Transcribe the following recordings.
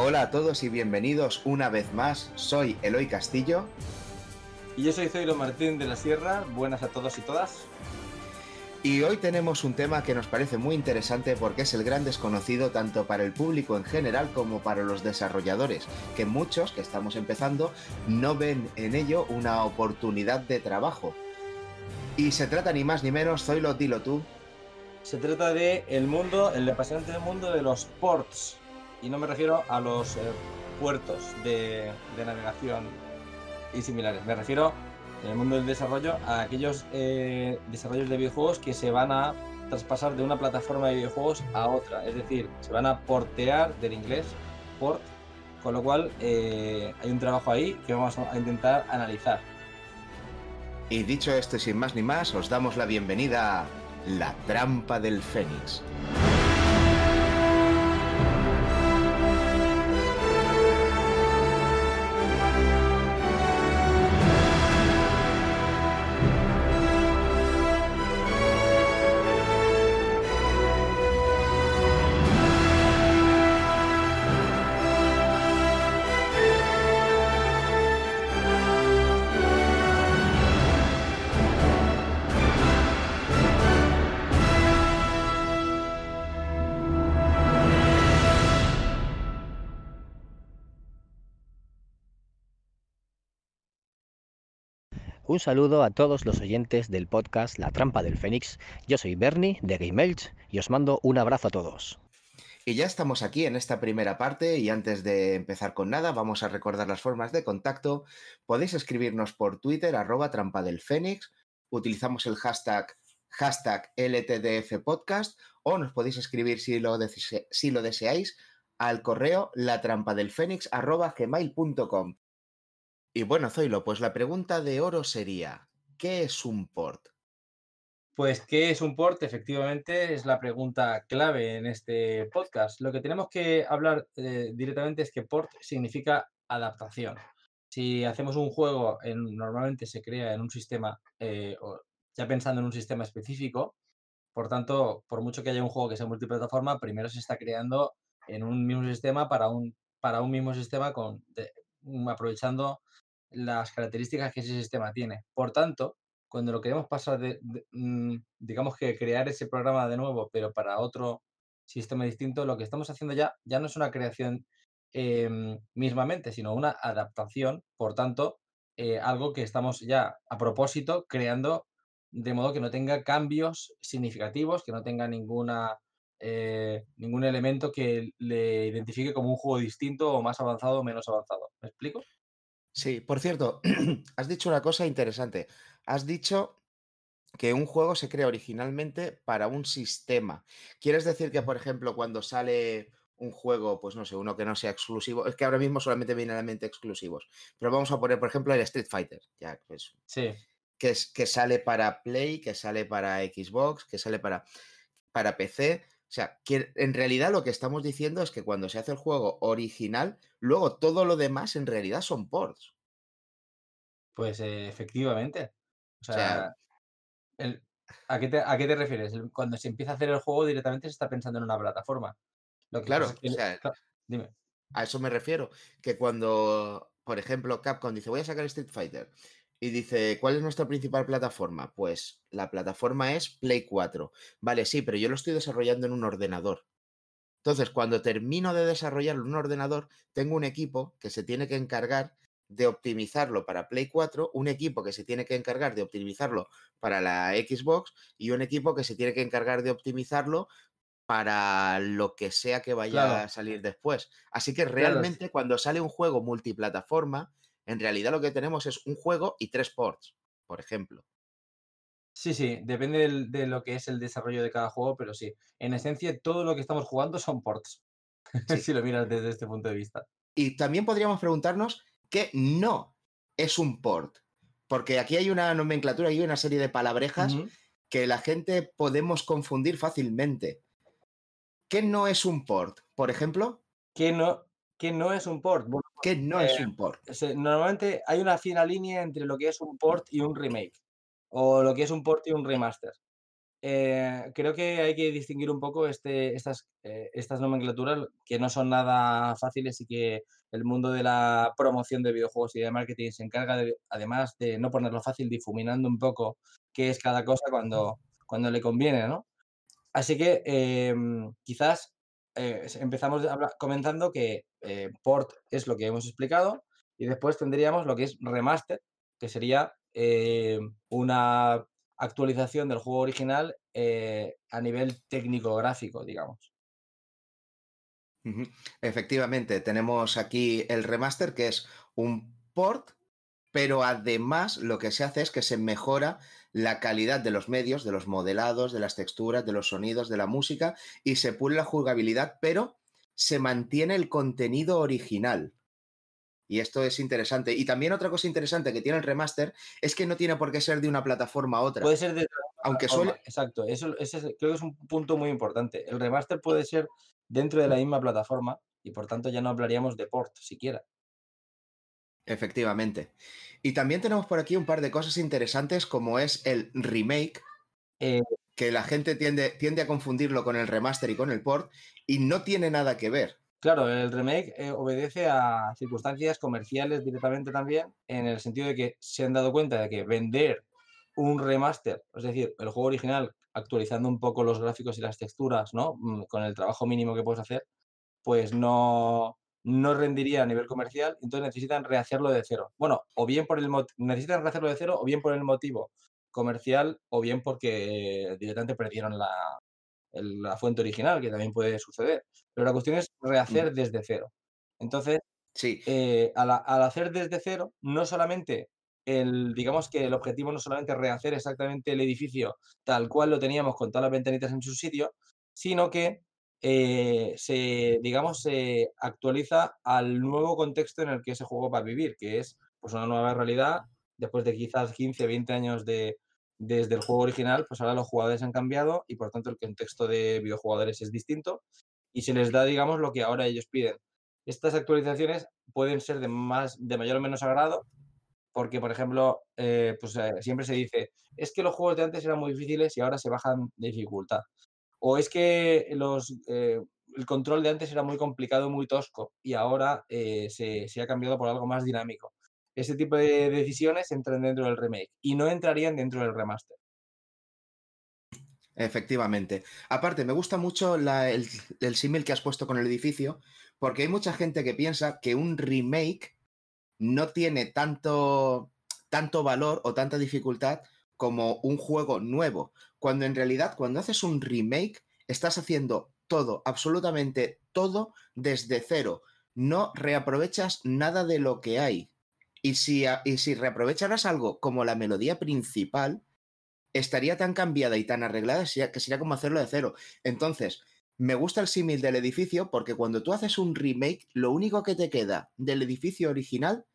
Hola a todos y bienvenidos una vez más. Soy Eloy Castillo. Y yo soy Zoilo Martín de la Sierra. Buenas a todos y todas. Y hoy tenemos un tema que nos parece muy interesante porque es el gran desconocido tanto para el público en general como para los desarrolladores, que muchos que estamos empezando no ven en ello una oportunidad de trabajo. Y se trata ni más ni menos, Zoilo, dilo tú. Se trata de el mundo, el apasionante mundo de los ports. Y no me refiero a los eh, puertos de, de navegación y similares. Me refiero en el mundo del desarrollo a aquellos eh, desarrollos de videojuegos que se van a traspasar de una plataforma de videojuegos a otra. Es decir, se van a portear del inglés port, con lo cual eh, hay un trabajo ahí que vamos a intentar analizar. Y dicho esto sin más ni más, os damos la bienvenida a La Trampa del Fénix. Un saludo a todos los oyentes del podcast La Trampa del Fénix. Yo soy Bernie de Game Elch y os mando un abrazo a todos. Y ya estamos aquí en esta primera parte y antes de empezar con nada vamos a recordar las formas de contacto. Podéis escribirnos por Twitter arroba trampa del Fénix, utilizamos el hashtag hashtag LTDF podcast o nos podéis escribir si lo, deseáis al correo latrampadelfénix arroba gmail.com. Y bueno, Zoilo, pues la pregunta de oro sería, ¿qué es un port? Pues, ¿qué es un port? Efectivamente, es la pregunta clave en este podcast. Lo que tenemos que hablar eh, directamente es que port significa adaptación. Si hacemos un juego, en, normalmente se crea en un sistema, eh, ya pensando en un sistema específico, por tanto, por mucho que haya un juego que sea multiplataforma, primero se está creando en un mismo sistema para un, para un mismo sistema con, aprovechando las características que ese sistema tiene. Por tanto, cuando lo queremos pasar de, mm, digamos que crear ese programa de nuevo, pero para otro sistema distinto, lo que estamos haciendo ya, ya no es una creación em, mismamente, sino una adaptación, por tanto, eh, algo que estamos ya a propósito creando de modo que no tenga cambios significativos, que no tenga ninguna, eh, ningún elemento que le identifique como un juego distinto o más avanzado o menos avanzado. ¿Me explico? Sí, por cierto, has dicho una cosa interesante. Has dicho que un juego se crea originalmente para un sistema. ¿Quieres decir que, por ejemplo, cuando sale un juego, pues no sé, uno que no sea exclusivo, es que ahora mismo solamente viene a la mente exclusivos, pero vamos a poner, por ejemplo, el Street Fighter, ya, pues, sí. que, es, que sale para Play, que sale para Xbox, que sale para, para PC, o sea, que en realidad lo que estamos diciendo es que cuando se hace el juego original, luego todo lo demás en realidad son ports. Pues eh, efectivamente. O sea, ¿a, qué te, refieres? Cuando se empieza a hacer el juego directamente se está pensando en una plataforma. Lo claro, o sea, dime. A eso me refiero. Que cuando, por ejemplo, Capcom dice voy a sacar Street Fighter y dice, ¿cuál es nuestra principal plataforma? Pues la plataforma es Play 4. Vale, sí, pero yo lo estoy desarrollando en un ordenador. Entonces, cuando termino de desarrollarlo en un ordenador, tengo un equipo que se tiene que encargar de optimizarlo para Play 4, un equipo que se tiene que encargar de optimizarlo para la Xbox y un equipo que se tiene que encargar de optimizarlo para lo que sea que vaya a salir después. Así que realmente cuando sale un juego multiplataforma, en realidad lo que tenemos es un juego y tres ports, por ejemplo. Sí, sí, depende de lo que es el desarrollo de cada juego, pero sí, en esencia todo lo que estamos jugando son ports, si lo miras desde este punto de vista. Y también podríamos preguntarnos qué no es un port, porque aquí hay una nomenclatura, hay una serie de palabrejas que la gente podemos confundir fácilmente. ¿Qué no es un port? Por ejemplo. ¿Qué no, ¿Qué no es un port? ¿Qué no es eh, un port? Normalmente hay una fina línea entre lo que es un port y un remake, o lo que es un port y un remaster. eh, creo que hay que distinguir un poco este, estas, eh, estas nomenclaturas que no son nada fáciles y que el mundo de la promoción de videojuegos y de marketing se encarga, de, además de no ponerlo fácil, difuminando un poco qué es cada cosa cuando, cuando le conviene, ¿no? Así que em, quizás eh, empezamos comentando que port es lo que hemos explicado y después tendríamos lo que es remaster, que sería una actualización del juego original eh, a nivel técnico-gráfico, digamos. Efectivamente, tenemos aquí el remaster, que es un port, pero además lo que se hace es que se mejora la calidad de los medios, de los modelados, de las texturas, de los sonidos, de la música, y se pule la jugabilidad, pero se mantiene el contenido original. Y esto es interesante. Y también otra cosa interesante que tiene el remaster es que no tiene por qué ser de una plataforma a otra. Puede ser de aunque suele. Exacto, eso, ese creo que es un punto muy importante. El remaster puede ser dentro de la misma plataforma y por tanto ya no hablaríamos de port siquiera. Efectivamente. Y también tenemos por aquí un par de cosas interesantes como es el remake, eh que la gente tiende, tiende a confundirlo con el remaster y con el port y no tiene nada que ver. Claro, el remake eh, obedece a circunstancias comerciales directamente también, en el sentido de que se han dado cuenta de que vender un remaster, es decir, el juego original actualizando un poco los gráficos y las texturas, ¿no? Mm, con el trabajo mínimo que puedes hacer, pues no, no rendiría a nivel comercial, entonces necesitan rehacerlo de cero. Bueno, o bien por el necesitan rehacerlo de cero, o bien por el motivo comercial, o bien porque directamente perdieron la, la fuente original, que también puede suceder. Pero la cuestión es mm. rehacer desde cero. Entonces, sí. Eh, al, hacer desde cero, no solamente el, digamos que el objetivo no solamente rehacer exactamente el edificio tal cual lo teníamos con todas las ventanitas en su sitio, sino que eh, se, digamos, se actualiza al nuevo contexto en el que ese juego va a vivir, que es pues, una nueva realidad, después de quizás 15, 20 años de, desde el juego original, pues ahora los jugadores han cambiado y por tanto el contexto de videojugadores es distinto y se les da, digamos, lo que ahora ellos piden. Estas actualizaciones pueden ser de, más, de mayor o menos agrado porque, por ejemplo, eh, pues, eh, siempre se dice, es que los juegos de antes eran muy difíciles y ahora se bajan de dificultad. O es que los, eh, el control de antes era muy complicado, muy tosco y ahora se, se ha cambiado por algo más dinámico ese tipo de decisiones entran dentro del remake y no entrarían dentro del remaster. Efectivamente. Aparte, me gusta mucho el, el símil que has puesto con el edificio, porque hay mucha gente que piensa que un remake no tiene tanto, tanto valor o tanta dificultad como un juego nuevo, cuando en realidad cuando haces un remake estás haciendo todo, absolutamente todo desde cero. No reaprovechas nada de lo que hay. Y si, y si reaprovecharas algo como la melodía principal, estaría tan cambiada y tan arreglada que sería como hacerlo de cero. Entonces, me gusta el símil del edificio porque cuando tú haces un remake, lo único que te queda del edificio original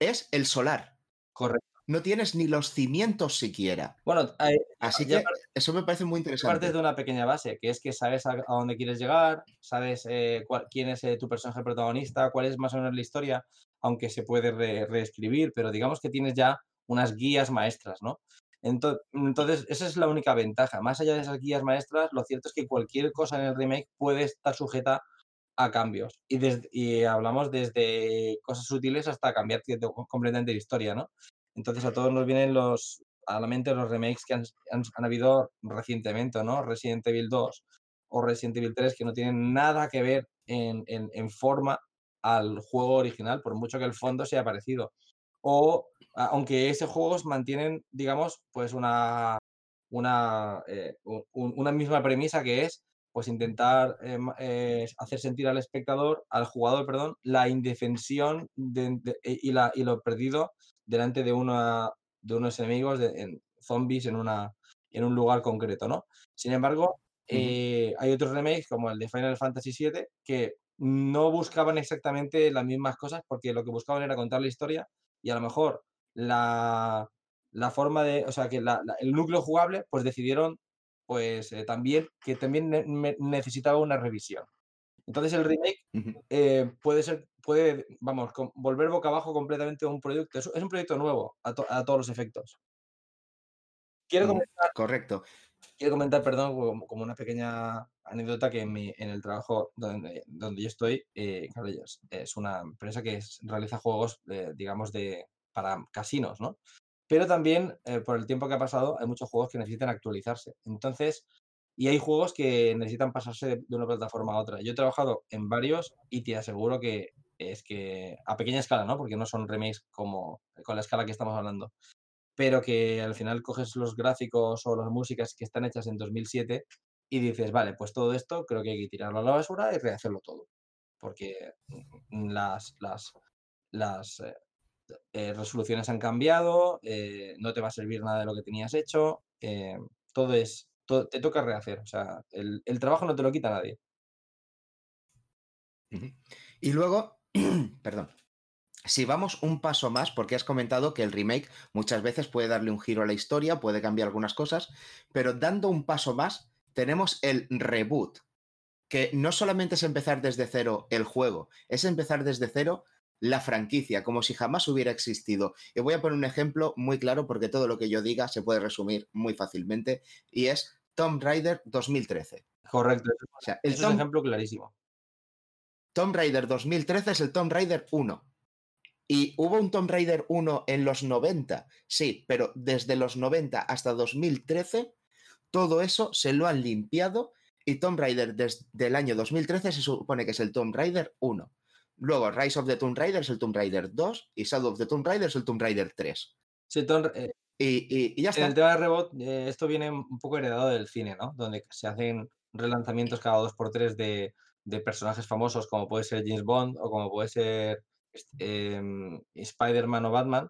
es el solar. Correcto. No tienes ni los cimientos siquiera. Bueno, así que eso me parece muy interesante. Partes de una pequeña base, que es que sabes a, dónde quieres llegar, sabes eh, quién es eh, tu personaje protagonista, cuál es más o menos la historia, aunque se puede reescribir, pero digamos que tienes ya unas guías maestras, ¿no? Entonces, esa es la única ventaja. Más allá de esas guías maestras, lo cierto es que cualquier cosa en el remake puede estar sujeta a cambios. Y, y hablamos desde cosas útiles hasta cambiar completamente la historia, ¿no? Entonces a todos nos vienen los, a la mente los remakes que han, han, habido recientemente, ¿no? Resident Evil 2 o Resident Evil 3 que no tienen nada que ver en, en, en forma al juego original, por mucho que el fondo sea parecido. O aunque esos juegos mantienen, digamos, pues una, una, eh, una misma premisa que es pues intentar eh, eh, hacer sentir al espectador, al jugador, perdón, la indefensión y, la, y lo perdido delante de, una, de unos enemigos, de, en, zombies en, una, en un lugar concreto, ¿no? Sin embargo, hay otros remakes como el de Final Fantasy VII que no buscaban exactamente las mismas cosas porque lo que buscaban era contar la historia y a lo mejor la, forma de, o sea, que el núcleo jugable, pues decidieron pues eh, también que también necesitaba una revisión. Entonces el remake eh, puede ser, puede, vamos, volver boca abajo completamente un proyecto. Es, un proyecto nuevo a, todos los efectos. Quiero comentar. Correcto. quiero comentar, perdón, como, una pequeña anécdota que en, en el trabajo donde, donde yo estoy, eh, es, una empresa que realiza juegos, digamos, de, para casinos, ¿no? Pero también, eh, por el tiempo que ha pasado, hay muchos juegos que necesitan actualizarse. Entonces, y hay juegos que necesitan pasarse de, una plataforma a otra. Yo he trabajado en varios y te aseguro que es que a pequeña escala, ¿no? Porque no son remakes como con la escala que estamos hablando pero que al final coges los gráficos o las músicas que están hechas en 2007 y dices, vale, pues todo esto creo que hay que tirarlo a la basura y rehacerlo todo, porque mm, las, las, las eh, eh, resoluciones han cambiado, eh, no te va a servir nada de lo que tenías hecho, todo es, te toca rehacer, o sea, el, trabajo no te lo quita nadie. Y luego, perdón, si vamos un paso más, porque has comentado que el remake muchas veces puede darle un giro a la historia, puede cambiar algunas cosas, pero dando un paso más, tenemos el reboot, que no solamente es empezar desde cero el juego, es empezar desde cero la franquicia, como si jamás hubiera existido. Y voy a poner un ejemplo muy claro porque todo lo que yo diga se puede resumir muy fácilmente, y es Tomb Raider 2013. Correcto, es un ejemplo clarísimo. Tomb Raider 2013 es el Tomb Raider 1 y hubo un Tomb Raider 1 en los 90, sí, pero desde los 90 hasta 2013, todo eso se lo han limpiado y Tomb Raider desde el año 2013 se supone que es el Tomb Raider 1. Luego Rise of the Tomb Raider es el Tomb Raider 2 y Shadow of the Tomb Raider es el Tomb Raider 3. Sí, eh, y, ya está. En el tema de Rebot, eh, esto viene un poco heredado del cine, ¿no? Donde se hacen relanzamientos cada dos por tres de, de personajes famosos, como puede ser James Bond o como puede ser Em, Spider-Man o Batman.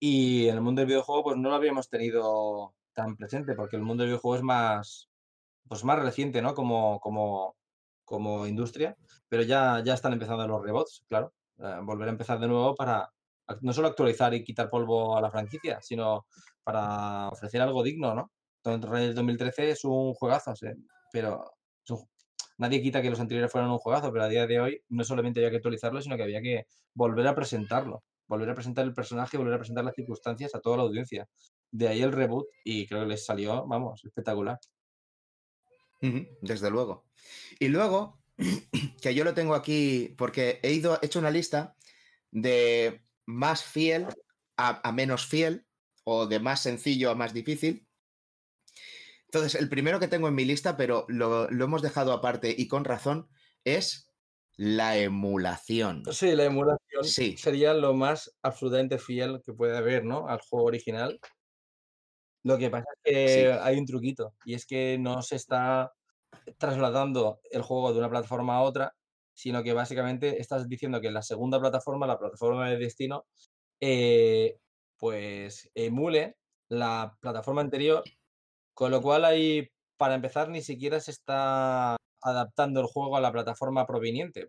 Y en el mundo del videojuego, pues no lo habíamos tenido tan presente, porque el mundo del videojuego es más, pues más reciente, ¿no? Como, como, como industria, pero ya, ya están empezando los rebots, claro. Eh, volver a empezar de nuevo para no solo actualizar y quitar polvo a la franquicia, sino para ofrecer algo digno, ¿no? Entonces, 2013 es un juegazo, pero es un, nadie quita que los anteriores fueran un juegazo, pero a día de hoy no solamente había que actualizarlo, sino que había que volver a presentarlo, volver a presentar el personaje, volver a presentar las circunstancias a toda la audiencia. De ahí el reboot y creo que les salió, vamos, espectacular. Desde luego. Y luego, que yo lo tengo aquí porque he ido, he hecho una lista de más fiel a menos fiel o de más sencillo a más difícil. Entonces, el primero que tengo en mi lista, pero lo, hemos dejado aparte y con razón, es la emulación. Sí, la emulación sería lo más absolutamente fiel que puede haber, ¿no? Al juego original. Lo que pasa es que hay un truquito, y es que no se está trasladando el juego de una plataforma a otra, sino que básicamente estás diciendo que la segunda plataforma, la plataforma de destino, eh, pues emule la plataforma anterior con lo cual ahí, para empezar, ni siquiera se está adaptando el juego a la plataforma proveniente, eh,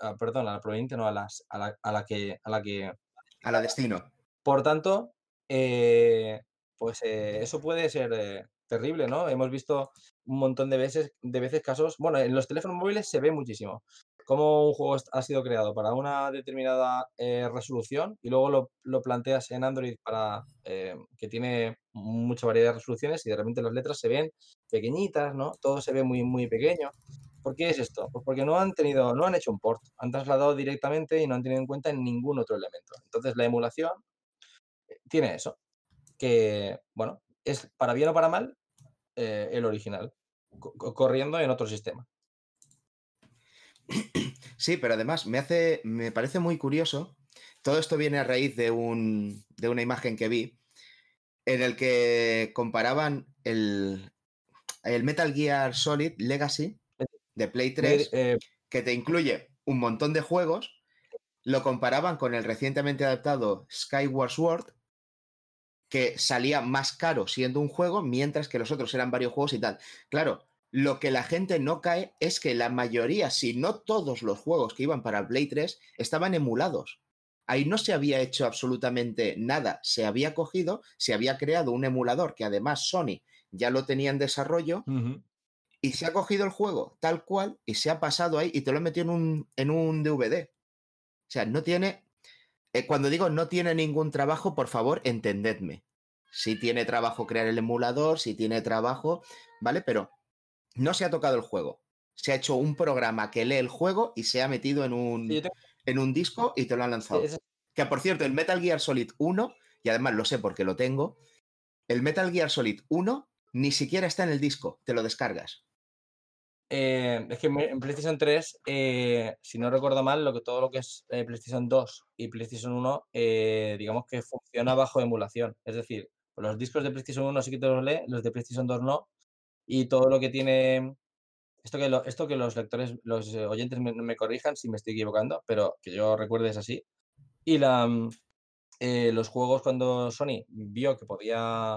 ah, perdón, a la proveniente, no, a, las, a, la, que, a la que... A la destino. Por tanto, eh, pues eh, eso puede ser terrible, ¿no? Hemos visto un montón de veces, de veces casos, bueno, en los teléfonos móviles se ve muchísimo, cómo un juego ha sido creado para una determinada eh, resolución y luego lo, planteas en Android para eh, que tiene mucha variedad de resoluciones y de repente las letras se ven pequeñitas, ¿no? Todo se ve muy, muy pequeño. ¿Por qué es esto? Pues porque no han tenido, no han hecho un port, han trasladado directamente y no han tenido en cuenta ningún otro elemento. Entonces la emulación eh, tiene eso, que, bueno, es para bien o para mal el original, corriendo en otro sistema. Sí, pero además me hace, me parece muy curioso. Todo esto viene a raíz de, un, de una imagen que vi en el que comparaban el, el Metal Gear Solid Legacy de Play 3, eh, que te incluye un montón de juegos, lo comparaban con el recientemente adaptado Skyward Sword, que salía más caro siendo un juego, mientras que los otros eran varios juegos y tal. Claro, lo que la gente no cae es que la mayoría, si no todos los juegos que iban para Play 3, estaban emulados. Ahí no se había hecho absolutamente nada. Se había cogido, se había creado un emulador que además Sony ya lo tenía en desarrollo y se ha cogido el juego tal cual y se ha pasado ahí y te lo he metido en un, en un DVD. O sea, no tiene... Eh, cuando digo no tiene ningún trabajo, por favor, entendedme. Sí tiene trabajo crear el emulador, sí tiene trabajo, ¿vale? Pero no se ha tocado el juego. Se ha hecho un programa que lee el juego y se ha metido en un, en un disco y te lo han lanzado. Que por cierto, el Metal Gear Solid 1, y además lo sé porque lo tengo, el Metal Gear Solid 1 ni siquiera está en el disco, te lo descargas. Eh, es que en PlayStation 3, eh, si no recuerdo mal, lo que todo lo que es eh, PlayStation 2 y PlayStation 1, digamos que funciona bajo emulación. Es decir, los discos de PlayStation 1 sí que te los lee, los de PlayStation 2 no. Y todo lo que tiene. Esto que, esto que los lectores, los oyentes me, me, corrijan si me estoy equivocando, pero que yo recuerde es así. Y la, mm, los juegos, cuando Sony vio que podía.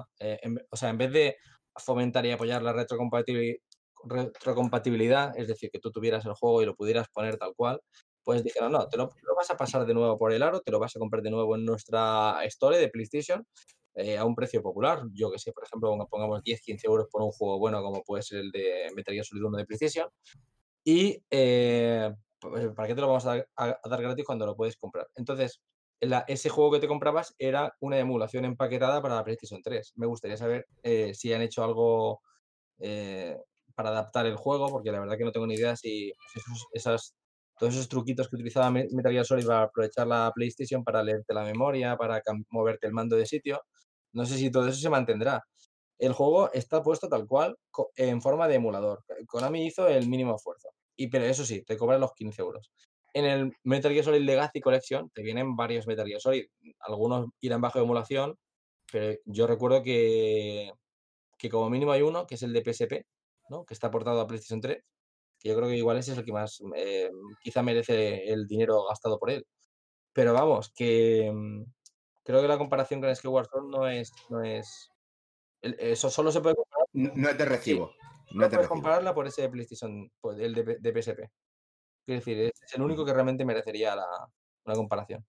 o sea, en vez de fomentar y apoyar la retrocompatibilidad retrocompatibilidad, es decir, que tú tuvieras el juego y lo pudieras poner tal cual, pues dijeron, no, te lo, vas a pasar de nuevo por el aro, te lo vas a comprar de nuevo en nuestra store de PlayStation eh, a un precio popular. Yo que sé, por ejemplo, pongamos 10, 15 euros por un juego bueno como puede ser el de Metal Gear Solid 1 de PlayStation. Y eh, pues, ¿para qué te lo vamos a dar, gratis cuando lo puedes comprar? Entonces, ese juego que te comprabas era una emulación empaquetada para la PlayStation 3. Me gustaría saber eh, si han hecho algo para adaptar el juego, porque la verdad que no tengo ni idea si pues, esas, todos esos truquitos que utilizaba Metal Gear Solid para aprovechar la PlayStation, para leerte la memoria, para moverte el mando de sitio, no sé si todo eso se mantendrá. El juego está puesto tal cual, en forma de emulador. Konami hizo el mínimo esfuerzo. Y, pero eso sí, te cobran los 15 euros. En el Metal Gear Solid Legacy Collection te vienen varios Metal Gear Solid. Algunos irán bajo emulación, pero yo recuerdo que, que como mínimo hay uno, que es el de PSP, que está aportado a PlayStation 3, que yo creo que igual ese es el que más eh, quizá merece el dinero gastado por él. Pero vamos, que mm, creo que la comparación con Skyward Sword no es, no es. Eso solo se puede comparar. No, es de recibo. no, es compararla por ese de PlayStation, el de, PSP. Quiero decir, es el único que realmente merecería la, una comparación.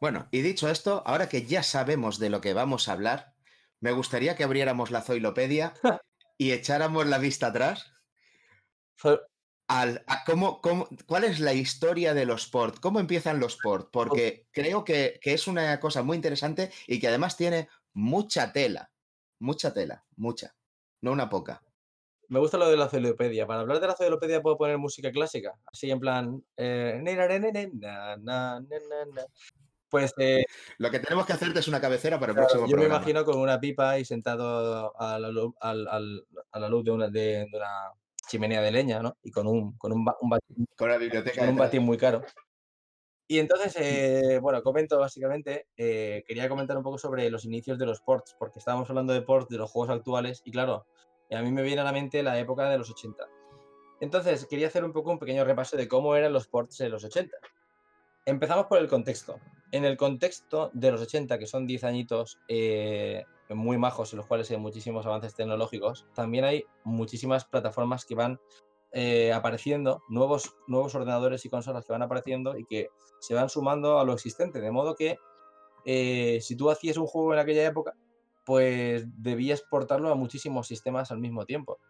Bueno, y dicho esto, ahora que ya sabemos de lo que vamos a hablar, me gustaría que abriéramos la Zoilopedia y echáramos la vista atrás al, cómo, cuál es la historia de los ports, cómo empiezan los ports, porque creo que, es una cosa muy interesante y que además tiene mucha tela, mucha tela, mucha, no una poca. Me gusta lo de la Zoilopedia. Para hablar de la Zoilopedia puedo poner música clásica, así en plan... Eh, pues eh, lo que tenemos que hacerte es una cabecera para el próximo Yo me imagino con una pipa y sentado a la, luz, a la luz de, una, de, una, chimenea de leña, ¿no? Y con un, con un, batín, con la biblioteca con un batín muy caro. Y entonces, eh, bueno, comento básicamente, eh, quería comentar un poco sobre los inicios de los ports, porque estábamos hablando de ports de los juegos actuales y claro, a mí me viene a la mente la época de los 80. Entonces, quería hacer un poco un pequeño repaso de cómo eran los ports en los 80. Empezamos por el contexto. En el contexto de los 80, que son 10 añitos eh, muy majos, en los cuales hay muchísimos avances tecnológicos, también hay muchísimas plataformas que van eh, apareciendo, nuevos, nuevos ordenadores y consolas que van apareciendo y que se van sumando a lo existente. De modo que eh, si tú hacías un juego en aquella época, pues debías portarlo a muchísimos sistemas al mismo tiempo.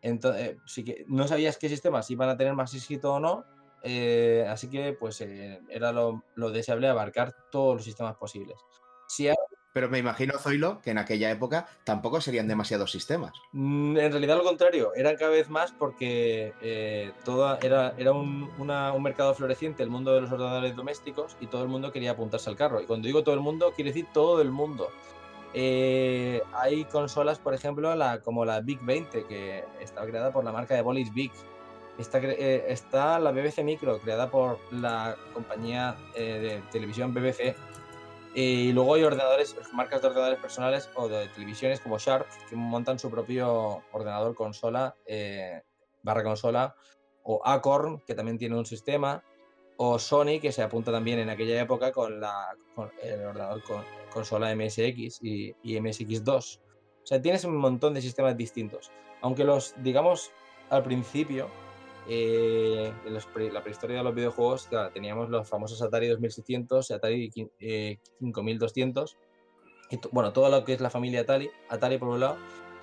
Entonces, si que no sabías qué sistemas iban a tener más éxito o no, eh, así que pues eh, era lo, deseable abarcar todos los sistemas posibles. Pero me imagino, Zoilo, que en aquella época tampoco serían demasiados sistemas. Mm, en realidad lo contrario, eran cada vez más porque eh, era, era un, mercado floreciente, el mundo de los ordenadores domésticos, y todo el mundo quería apuntarse al carro. Y cuando digo todo el mundo, quiere decir todo el mundo. hay consolas, por ejemplo, la, como la Big 20, que estaba creada por la marca de Bolis Big, Está, eh, está, la BBC Micro, creada por la compañía eh, de televisión BBC. Y luego hay ordenadores, marcas de ordenadores personales o de televisiones como Sharp, que montan su propio ordenador consola, eh, barra consola, o Acorn, que también tiene un sistema, o Sony, que se apunta también en aquella época con, la, el ordenador con, consola MSX y, y MSX2. O sea, tienes un montón de sistemas distintos. Aunque los, digamos, al principio, eh, en la prehistoria de los videojuegos teníamos los famosos Atari 2600 y Atari 5200. Eh, y bueno, todo lo que es la familia Atari, Atari por un lado,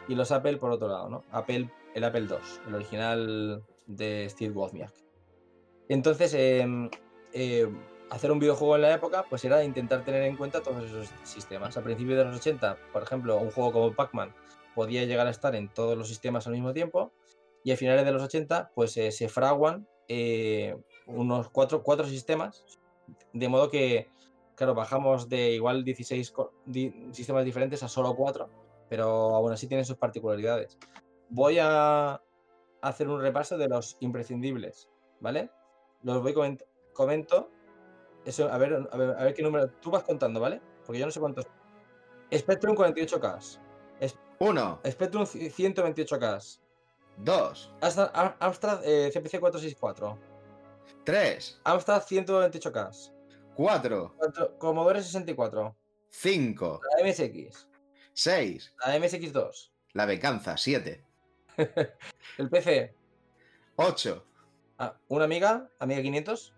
y los Apple por otro lado, ¿no? Apple, el Apple II, el original de Steve Wozniak. Entonces, eh, hacer un videojuego en la época, pues era intentar tener en cuenta todos esos sistemas. A principios de los 80, por ejemplo, un juego como Pac-Man podía llegar a estar en todos los sistemas al mismo tiempo, y a finales de los 80, pues eh, se fraguan eh, unos cuatro, cuatro sistemas, de modo que, claro, bajamos de igual 16 sistemas diferentes a solo cuatro, pero aún así tienen sus particularidades. Voy a hacer un repaso de los imprescindibles, ¿vale? Los voy comento, comento eso, a ver, a ver, a ver qué número. Tú vas contando, ¿vale? Porque yo no sé cuántos. Spectrum 48K. Uno. Spectrum 128K. Dos. Amstrad eh, CPC 464. Tres. Amstrad 128K. Cuatro. Commodore 64. Cinco. La MSX. Seis. La MSX2. La Venganza, siete. el PC. Ocho. Ah, una amiga, amiga 500.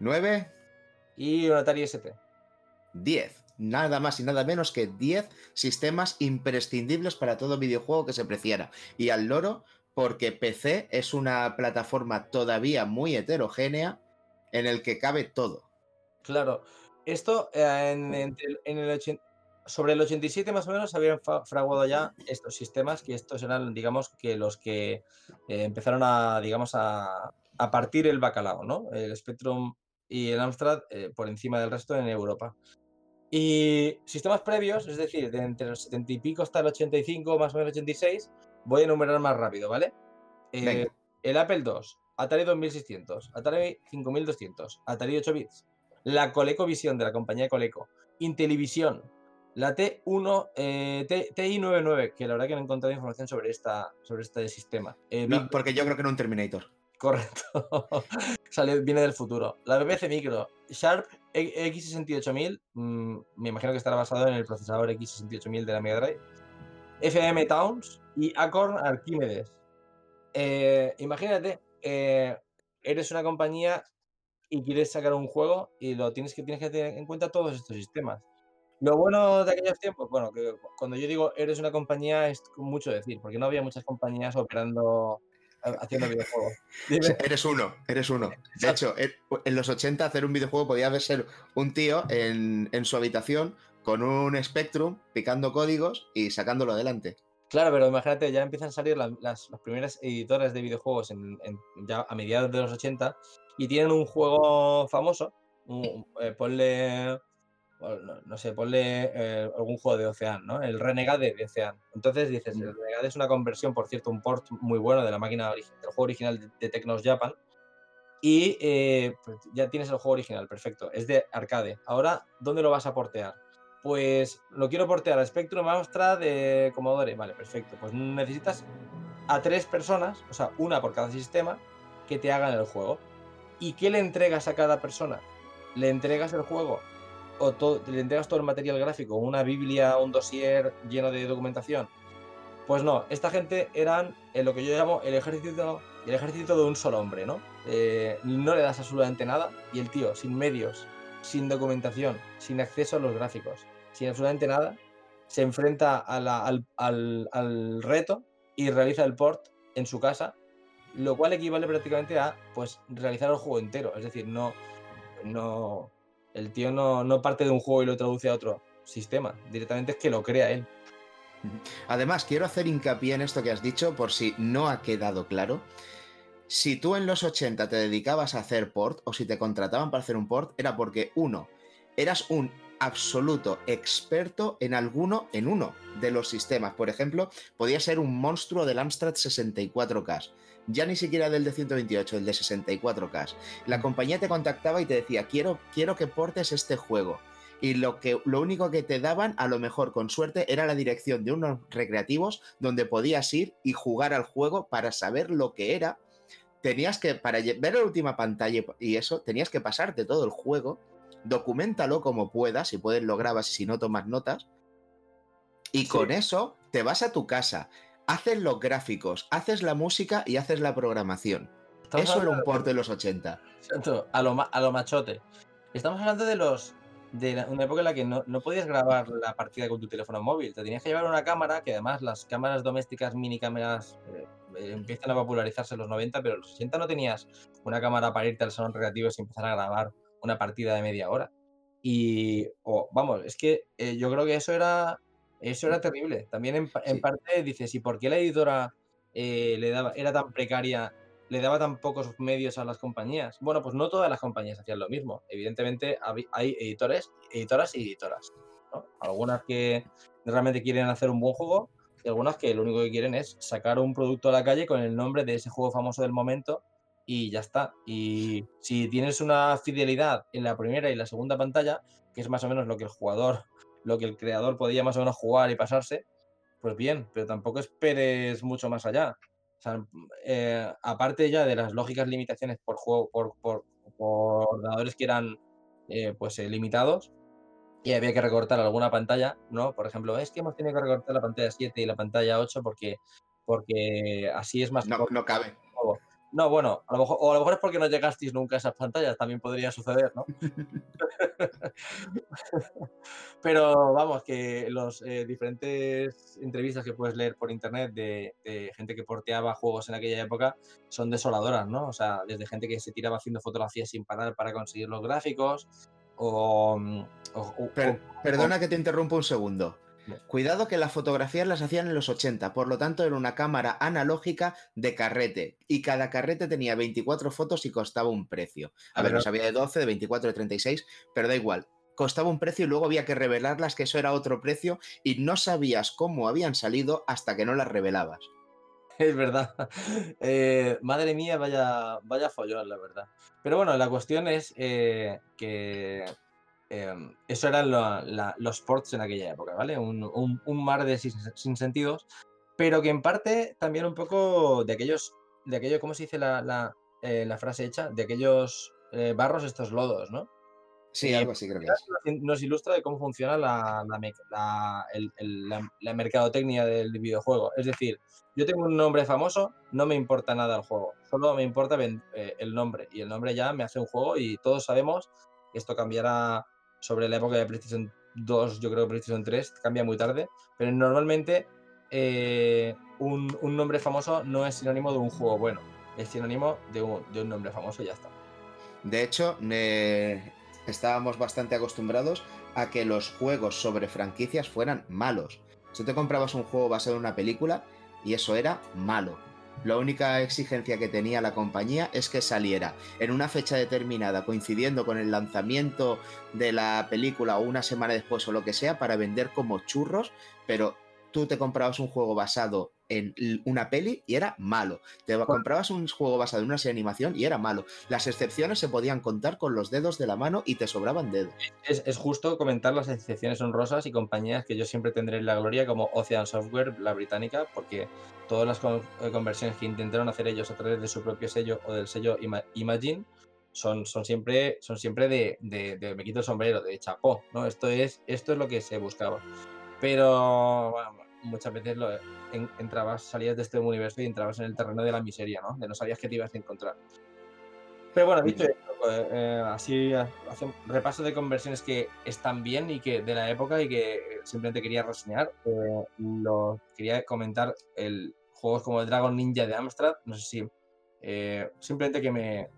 9 y un Atari ST. 10. Nada más y nada menos que 10 sistemas imprescindibles para todo videojuego que se preciara. Y al loro, porque PC es una plataforma todavía muy heterogénea en el que cabe todo. Claro. Esto eh, en, el sobre el 87 más o menos habían fraguado ya estos sistemas que estos eran, digamos, que los que eh, empezaron a, digamos, a, a partir el bacalao, ¿no? El Spectrum y el Amstrad eh, por encima del resto en Europa. Y sistemas previos, es decir, de entre los 70 y pico hasta el 85, más o menos 86, voy a enumerar más rápido, ¿vale? Eh, el Apple II, Atari 2600, Atari 5200, Atari 8 bits, la ColecoVision de la compañía Coleco, Intellivision, la T1, eh, TI99, que la verdad que no he encontrado información sobre, esta, sobre este sistema. porque yo creo que no un Terminator. Correcto. Sale, viene del futuro. La BBC Micro, Sharp X68000, mm, me imagino que estará basado en el procesador X68000 de la Mega Drive. FM Towns y Acorn Archimedes. Eh, imagínate, eres una compañía y quieres sacar un juego y lo tienes que, tienes que tener en cuenta todos estos sistemas. Lo bueno de aquellos tiempos, bueno, que cuando yo digo eres una compañía es mucho decir, porque no había muchas compañías operando haciendo videojuegos. Eres uno, eres uno. De hecho, en los 80 hacer un videojuego podía ser un tío en, su habitación con un Spectrum picando códigos y sacándolo adelante. Claro, pero imagínate, ya empiezan a salir las, primeras editoras de videojuegos ya a mediados de los 80 y tienen un juego famoso, eh, ponle no, sé, ponle eh, algún juego de Ocean, ¿no? El Renegade de Ocean. Entonces dices, el Renegade es una conversión, por cierto, un port muy bueno de la máquina del juego original de, Tecnos Japan. Y eh, pues ya tienes el juego original, perfecto. Es de arcade. Ahora, ¿dónde lo vas a portear? Pues lo quiero portear a Spectrum Amstrad de Commodore. Vale, perfecto. Pues necesitas a tres personas, o sea, una por cada sistema, que te hagan el juego. ¿Y qué le entregas a cada persona? Le entregas el juego o todo, le entregas todo el material gráfico, una biblia, un dossier lleno de documentación. Pues no, esta gente eran en lo que yo llamo el ejército, el ejército de un solo hombre, ¿no? Eh, no le das absolutamente nada y el tío, sin medios, sin documentación, sin acceso a los gráficos, sin absolutamente nada, se enfrenta al, al, reto y realiza el port en su casa, lo cual equivale prácticamente a pues realizar el juego entero. Es decir, no, no, el tío no, parte de un juego y lo traduce a otro sistema, directamente es que lo crea él. Además, quiero hacer hincapié en esto que has dicho por si no ha quedado claro. Si tú en los 80 te dedicabas a hacer port o si te contrataban para hacer un port, era porque uno, eras un absoluto experto en alguno, en uno de los sistemas. Por ejemplo, podía ser un monstruo del Amstrad 64K ya ni siquiera del de 128, el de 64K. La mm. compañía te contactaba y te decía, quiero, quiero que portes este juego. Y lo, que, lo único que te daban, a lo mejor con suerte, era la dirección de unos recreativos donde podías ir y jugar al juego para saber lo que era. Tenías que, para ver la última pantalla y eso, tenías que pasarte todo el juego, documentalo como puedas, si puedes lo grabas y si no tomas notas, y con eso te vas a tu casa, haces los gráficos, haces la música y haces la programación. Eso era un port de los 80. A lo, a lo machote. Estamos hablando de los de una época en la que no, podías grabar la partida con tu teléfono móvil. Te tenías que llevar una cámara, que además las cámaras domésticas, mini cámaras, eh, eh, empiezan a popularizarse en los 90, pero en los 80 no tenías una cámara para irte al salón recreativo y empezar a grabar una partida de media hora. Y, vamos, es que eh, yo creo que eso era, eso era terrible. También en, en parte dices, ¿y por qué la editora eh, le daba, era tan precaria, le daba tan pocos medios a las compañías? Bueno, pues no todas las compañías hacían lo mismo. Evidentemente hay editores, editoras y editoras. Algunas que realmente quieren hacer un buen juego y algunas que lo único que quieren es sacar un producto a la calle con el nombre de ese juego famoso del momento y ya está. Y si tienes una fidelidad en la primera y la segunda pantalla, que es más o menos lo que el jugador, lo que el creador podía más o menos jugar y pasarse, pues bien, pero tampoco esperes mucho más allá. Eh, aparte ya de las lógicas limitaciones por juego, por, por, ordenadores que eran eh, pues eh, limitados, y había que recortar alguna pantalla, ¿no? Por ejemplo, es que hemos tenido que recortar la pantalla 7 y la pantalla 8 porque, porque así es más... No, no cabe. No, bueno, a lo mejor, o a lo mejor es porque no llegasteis nunca a esas pantallas, también podría suceder, ¿no? Pero vamos, que los eh, diferentes entrevistas que puedes leer por internet de, gente que porteaba juegos en aquella época son desoladoras, ¿no? O sea, desde gente que se tiraba haciendo fotografías sin parar para conseguir los gráficos, o. Mm, perdona que te interrumpa un segundo. Cuidado que las fotografías las hacían en los 80, por lo tanto era una cámara analógica de carrete y cada carrete tenía 24 fotos y costaba un precio. A ver, no sabía de 12, de 24, de 36, pero da igual. Costaba un precio y luego había que revelarlas, que eso era otro precio, y no sabías cómo habían salido hasta que no las revelabas. Es verdad. Eh, madre mía, vaya, vaya follón, la verdad. Pero bueno, la cuestión es eh, que Em, eso eran los ports en aquella época, ¿vale? Un, mar de sin, sentidos, pero que en parte también un poco de aquellos, de aquello, ¿cómo se dice la, eh, frase hecha? De aquellos eh, barros, estos lodos, ¿no? Sí, algo así creo que es. Nos ilustra de cómo funciona la, la, mercadotecnia del videojuego. Es decir, yo tengo un nombre famoso, no me importa nada el juego, solo me importa eh, el nombre. Y el nombre ya me hace un juego y todos sabemos que esto cambiará sobre la época de PlayStation 2, yo creo que PlayStation 3 cambia muy tarde, pero normalmente eh, un, nombre famoso no es sinónimo de un juego bueno, es sinónimo de un, nombre famoso y ya está. De hecho, estábamos bastante acostumbrados a que los juegos sobre franquicias fueran malos. Si te comprabas un juego basado en una película y eso era malo. La única exigencia que tenía la compañía es que saliera. En una fecha determinada, coincidiendo con el lanzamiento de la película o una semana después o lo que sea, para vender como churros, pero tú te comprabas un juego basado en una peli y era malo. Te comprabas un juego basado en una serie de animación y era malo. Las excepciones se podían contar con los dedos de la mano y te sobraban dedos. Es, justo comentar las excepciones honrosas y compañías que yo siempre tendré en la gloria, como Ocean Software, la británica, porque todas las eh, conversiones que intentaron hacer ellos a través de su propio sello o del sello Imagine son, son siempre, son siempre de, de, me quito el sombrero, de chapó, ¿no? Esto es, esto es lo que se buscaba. Pero muchas veces lo, entrabas, salías de este universo y entrabas en el terreno de la miseria, ¿no? De no sabías qué te ibas a encontrar. Pero bueno, dicho esto, pues, eh, así hace un repaso de conversiones que están bien y que de la época y que simplemente quería reseñar. Eh, lo, quería comentar el juegos como el Dragon Ninja de Amstrad. No sé si eh, simplemente que me.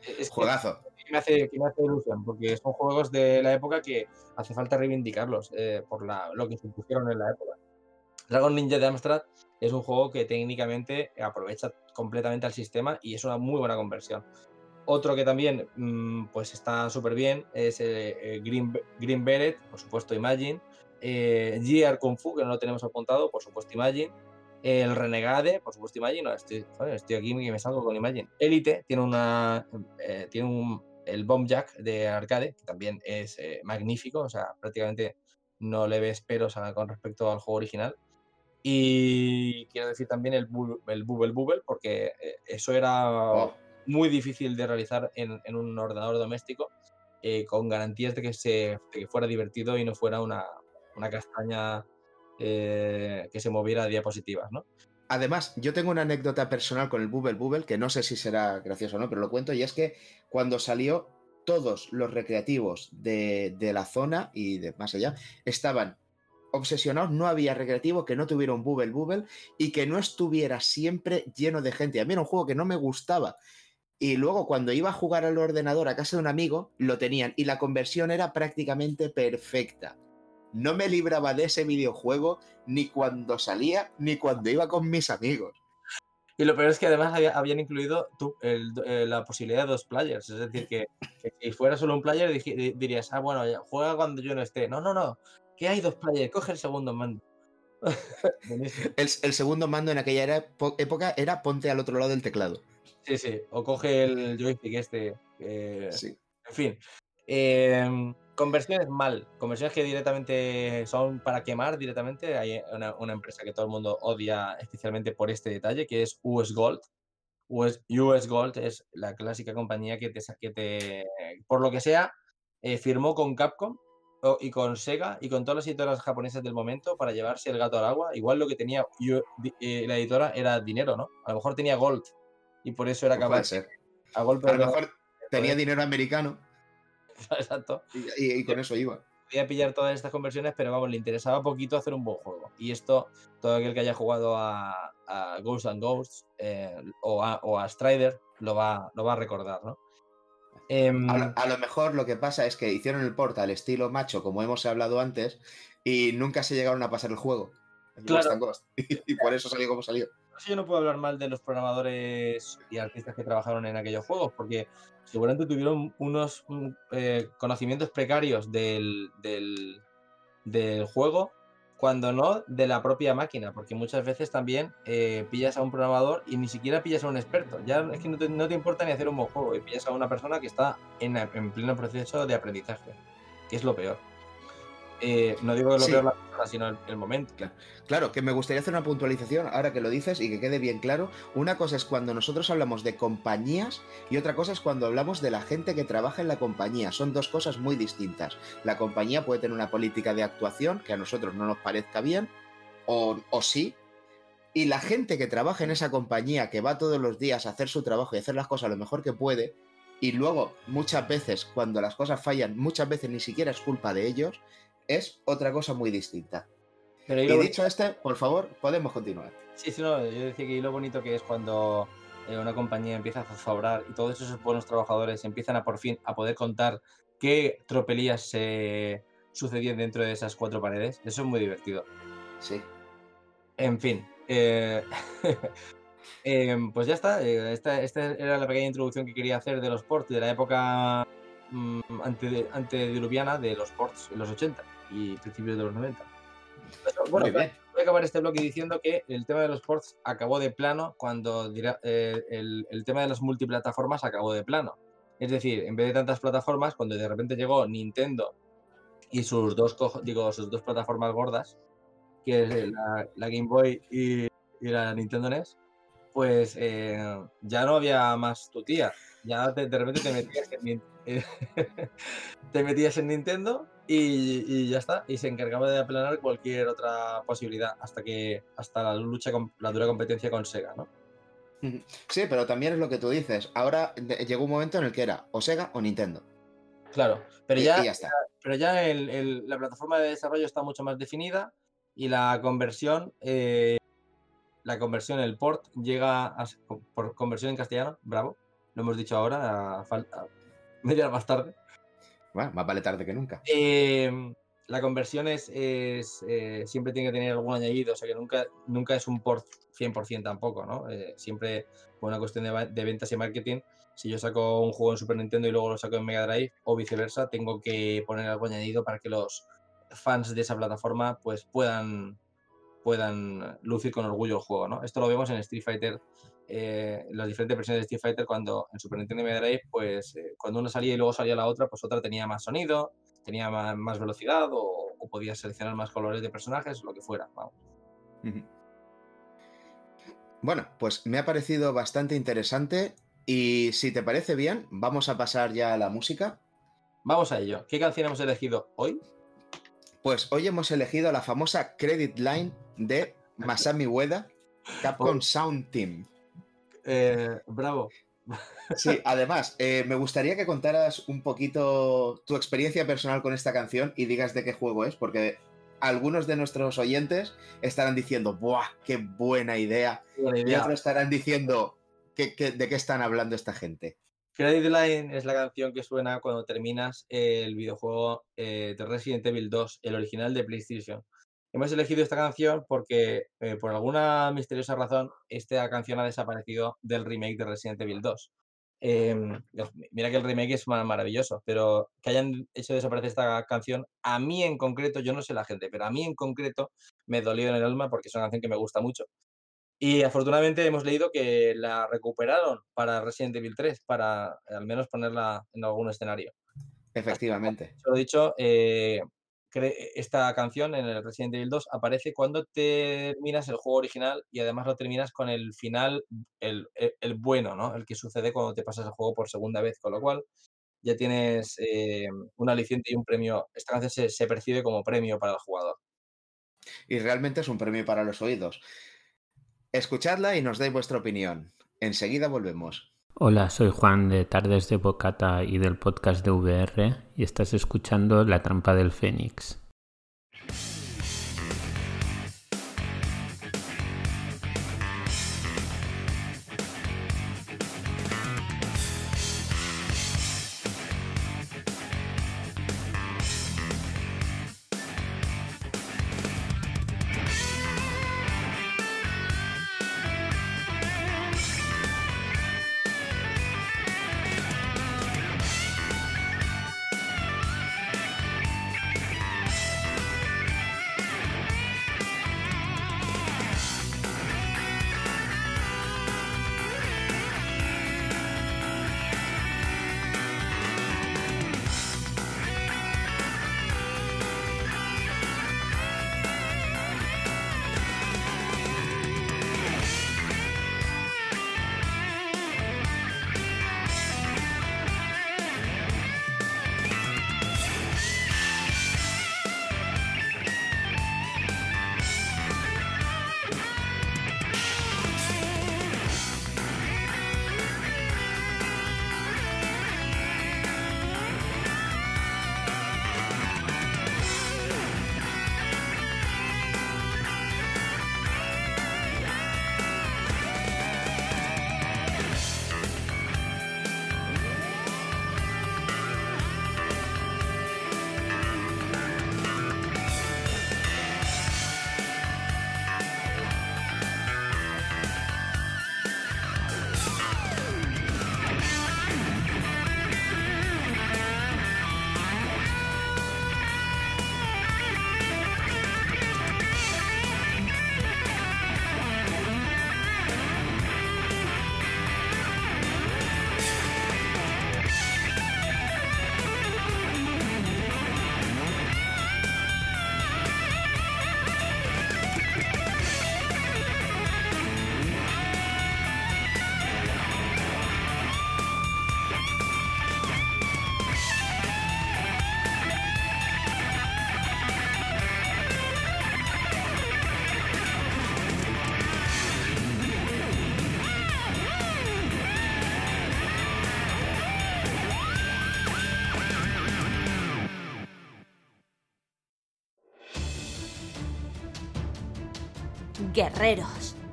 Es Juegazo. Que me, hace, que me hace ilusión, porque son juegos de la época que hace falta reivindicarlos por la, lo que se pusieron en la época. Dragon Ninja de Amstrad es un juego que técnicamente aprovecha completamente al sistema y es una muy buena conversión. Otro que también mm, pues está súper bien es eh, eh, Green, Green Beret, por supuesto Imagine. Eh, GR Kung Fu, que no lo tenemos apuntado, por supuesto Imagine. El Renegade, por supuesto Imagine. estoy, estoy, aquí y me salgo con Imagine. Elite tiene una eh, tiene un, el Bomb Jack de arcade, que también es magnífico, o sea, prácticamente no le ves peros con respecto al juego original. Y quiero decir también el, el Bubble Bubble, porque eh, eso era oh. muy difícil de realizar en, un ordenador doméstico, eh, con garantías de que, se, fuera divertido y no fuera una, castaña eh, que se moviera a diapositivas, ¿no? Además, yo tengo una anécdota personal con el Bubble Bubble, que no sé si será gracioso o no, pero lo cuento, y es que cuando salió, todos los recreativos de, de la zona y de más allá estaban obsesionados, no había recreativo que no tuviera un bubble bubble y que no estuviera siempre lleno de gente. A mí era un juego que no me gustaba. y luego cuando iba a jugar al ordenador a casa de un amigo, lo tenían y la conversión era prácticamente perfecta. No me libraba de ese videojuego ni cuando salía ni cuando iba con mis amigos. Y lo peor es que además habían incluido la posibilidad de dos players. Es decir, que, si fuera solo un player dirías, ah, bueno, juega cuando yo no esté. No, no, no. Que hay dos players, coge el segundo mando. el, segundo mando en aquella época era ponte al otro lado del teclado. Sí, sí. O coge el joystick este. sí. En fin. Em, conversiones mal. Conversiones que directamente son para quemar directamente. Hay una, empresa que todo el mundo odia especialmente por este detalle, que es US Gold. US, US Gold es la clásica compañía que te, que te por lo que sea, eh, firmó con Capcom y con Sega y con todas las editoras japonesas del momento para llevarse el gato al agua. Igual lo que tenía eh, la editora era dinero, ¿no? A lo mejor tenía Gold y por eso era pues capaz. ser. A, a lo mejor tenía dinero americano Exacto. Y, con eso iba. Podía pillar todas estas conversiones, pero vamos, le interesaba poquito hacer un buen juego. Y esto, todo aquel que haya jugado a, Ghosts and Ghosts eh, o, a, Strider lo va, lo va a recordar, ¿no? Em, a, lo, mejor lo que pasa es que hicieron el port al estilo macho, como hemos hablado antes, y nunca se llegaron a pasar el juego. Claro. y por eso salió como salió. Yo no puedo hablar mal de los programadores y artistas que trabajaron en aquellos juegos, porque seguramente tuvieron unos mm, eh, conocimientos precarios del, del, juego, cuando no de la propia máquina, porque muchas veces también eh, pillas a un programador y ni siquiera pillas a un experto. Ya es que no te, no te importa ni hacer un buen juego, y pillas a una persona que está en, en pleno proceso de aprendizaje, que es lo peor. Eh, no digo que lo peor la persona, sino el, momento. Claro. que me gustaría hacer una puntualización ahora que lo dices y que quede bien claro. Una cosa es cuando nosotros hablamos de compañías y otra cosa es cuando hablamos de la gente que trabaja en la compañía. Son dos cosas muy distintas. La compañía puede tener una política de actuación que a nosotros no nos parezca bien, o, o sí, y la gente que trabaja en esa compañía, que va todos los días a hacer su trabajo y hacer las cosas lo mejor que puede, y luego muchas veces cuando las cosas fallan, muchas veces ni siquiera es culpa de ellos, es otra cosa muy distinta. Pero y, dicho este, por favor, podemos continuar. Sí, sí, no, yo decía que lo bonito que es cuando eh, una compañía empieza a zozobrar y todos esos buenos trabajadores empiezan a por fin a poder contar qué tropelías se sucedían dentro de esas cuatro paredes. Eso es muy divertido. Sí. En fin. Eh, em, pues ya está. Eh, esta, esta, era la pequeña introducción que quería hacer de los ports de la época mm, antediluviana de los ports en los 80 y principios de los 90. bueno, voy a acabar este bloque diciendo que el tema de los ports acabó de plano cuando eh, el, el, tema de las multiplataformas acabó de plano. Es decir, en vez de tantas plataformas, cuando de repente llegó Nintendo y sus dos, digo, sus dos plataformas gordas, que es la, la Game Boy y, y, la Nintendo NES, pues eh, ya no había más tu tía. Ya de repente te metías en, te metías en Nintendo y, ya está. Y se encargaba de aplanar cualquier otra posibilidad hasta que hasta la lucha con la dura competencia con Sega, ¿no? Sí, pero también es lo que tú dices. Ahora llegó un momento en el que era o Sega o Nintendo. Claro, pero ya, Pero ya la plataforma de desarrollo está mucho más definida y la conversión, eh, la conversión, el port llega a, por conversión en castellano, bravo, lo hemos dicho ahora, a, a media hora más tarde. Bueno, más vale tarde que nunca. Em, la conversión es, eh, siempre tiene que tener algún añadido, o sea que nunca, nunca es un port 100% tampoco, ¿no? Eh, siempre por una cuestión de, ventas y marketing, si yo saco un juego en Super Nintendo y luego lo saco en Mega Drive o viceversa, tengo que poner algo añadido para que los fans de esa plataforma pues puedan, puedan lucir con orgullo el juego, ¿no? Esto lo vemos en Street Fighter eh, las diferentes versiones de Street Fighter cuando en Super Nintendo y Mega Drive, pues eh, cuando una salía y luego salía la otra, pues otra tenía más sonido, tenía más, velocidad o, podías seleccionar más colores de personajes, lo que fuera. Bueno, pues me ha parecido bastante interesante y si te parece bien, vamos a pasar ya a la música. Vamos a ello. ¿Qué canción hemos elegido hoy? Pues hoy hemos elegido la famosa Credit Line de Masami Ueda, Capcom oh. Sound Team. Eh, bravo. Sí, además, eh, me gustaría que contaras un poquito tu experiencia personal con esta canción y digas de qué juego es, porque algunos de nuestros oyentes estarán diciendo, ¡buah, qué buena idea! Y otros estarán diciendo, ¿Qué, qué, de qué están hablando esta gente? Credit Line es la canción que suena cuando terminas el videojuego eh, de Resident Evil 2, el original de PlayStation. Hemos elegido esta canción porque, eh, por alguna misteriosa razón, esta canción ha desaparecido del remake de Resident Evil 2. Em, mira que el remake es maravilloso, pero que hayan hecho desaparecer esta canción, a mí en concreto, yo no sé la gente, pero a mí en concreto me dolió en el alma porque es una canción que me gusta mucho. Y afortunadamente hemos leído que la recuperaron para Resident Evil 3, para al menos ponerla en algún escenario. Efectivamente. Lo dicho, eh, esta canción en el Resident Evil 2 aparece cuando terminas el juego original y además lo terminas con el final, el, bueno, ¿no? El que sucede cuando te pasas el juego por segunda vez, con lo cual ya tienes eh, un y un premio. Esta canción se, percibe como premio para el jugador. Y realmente es un premio para los oídos. Escuchadla y nos dais vuestra opinión. Enseguida volvemos. Hola, soy Juan de Tardes de Bocata y del podcast de VR y estás escuchando La Trampa del Fénix.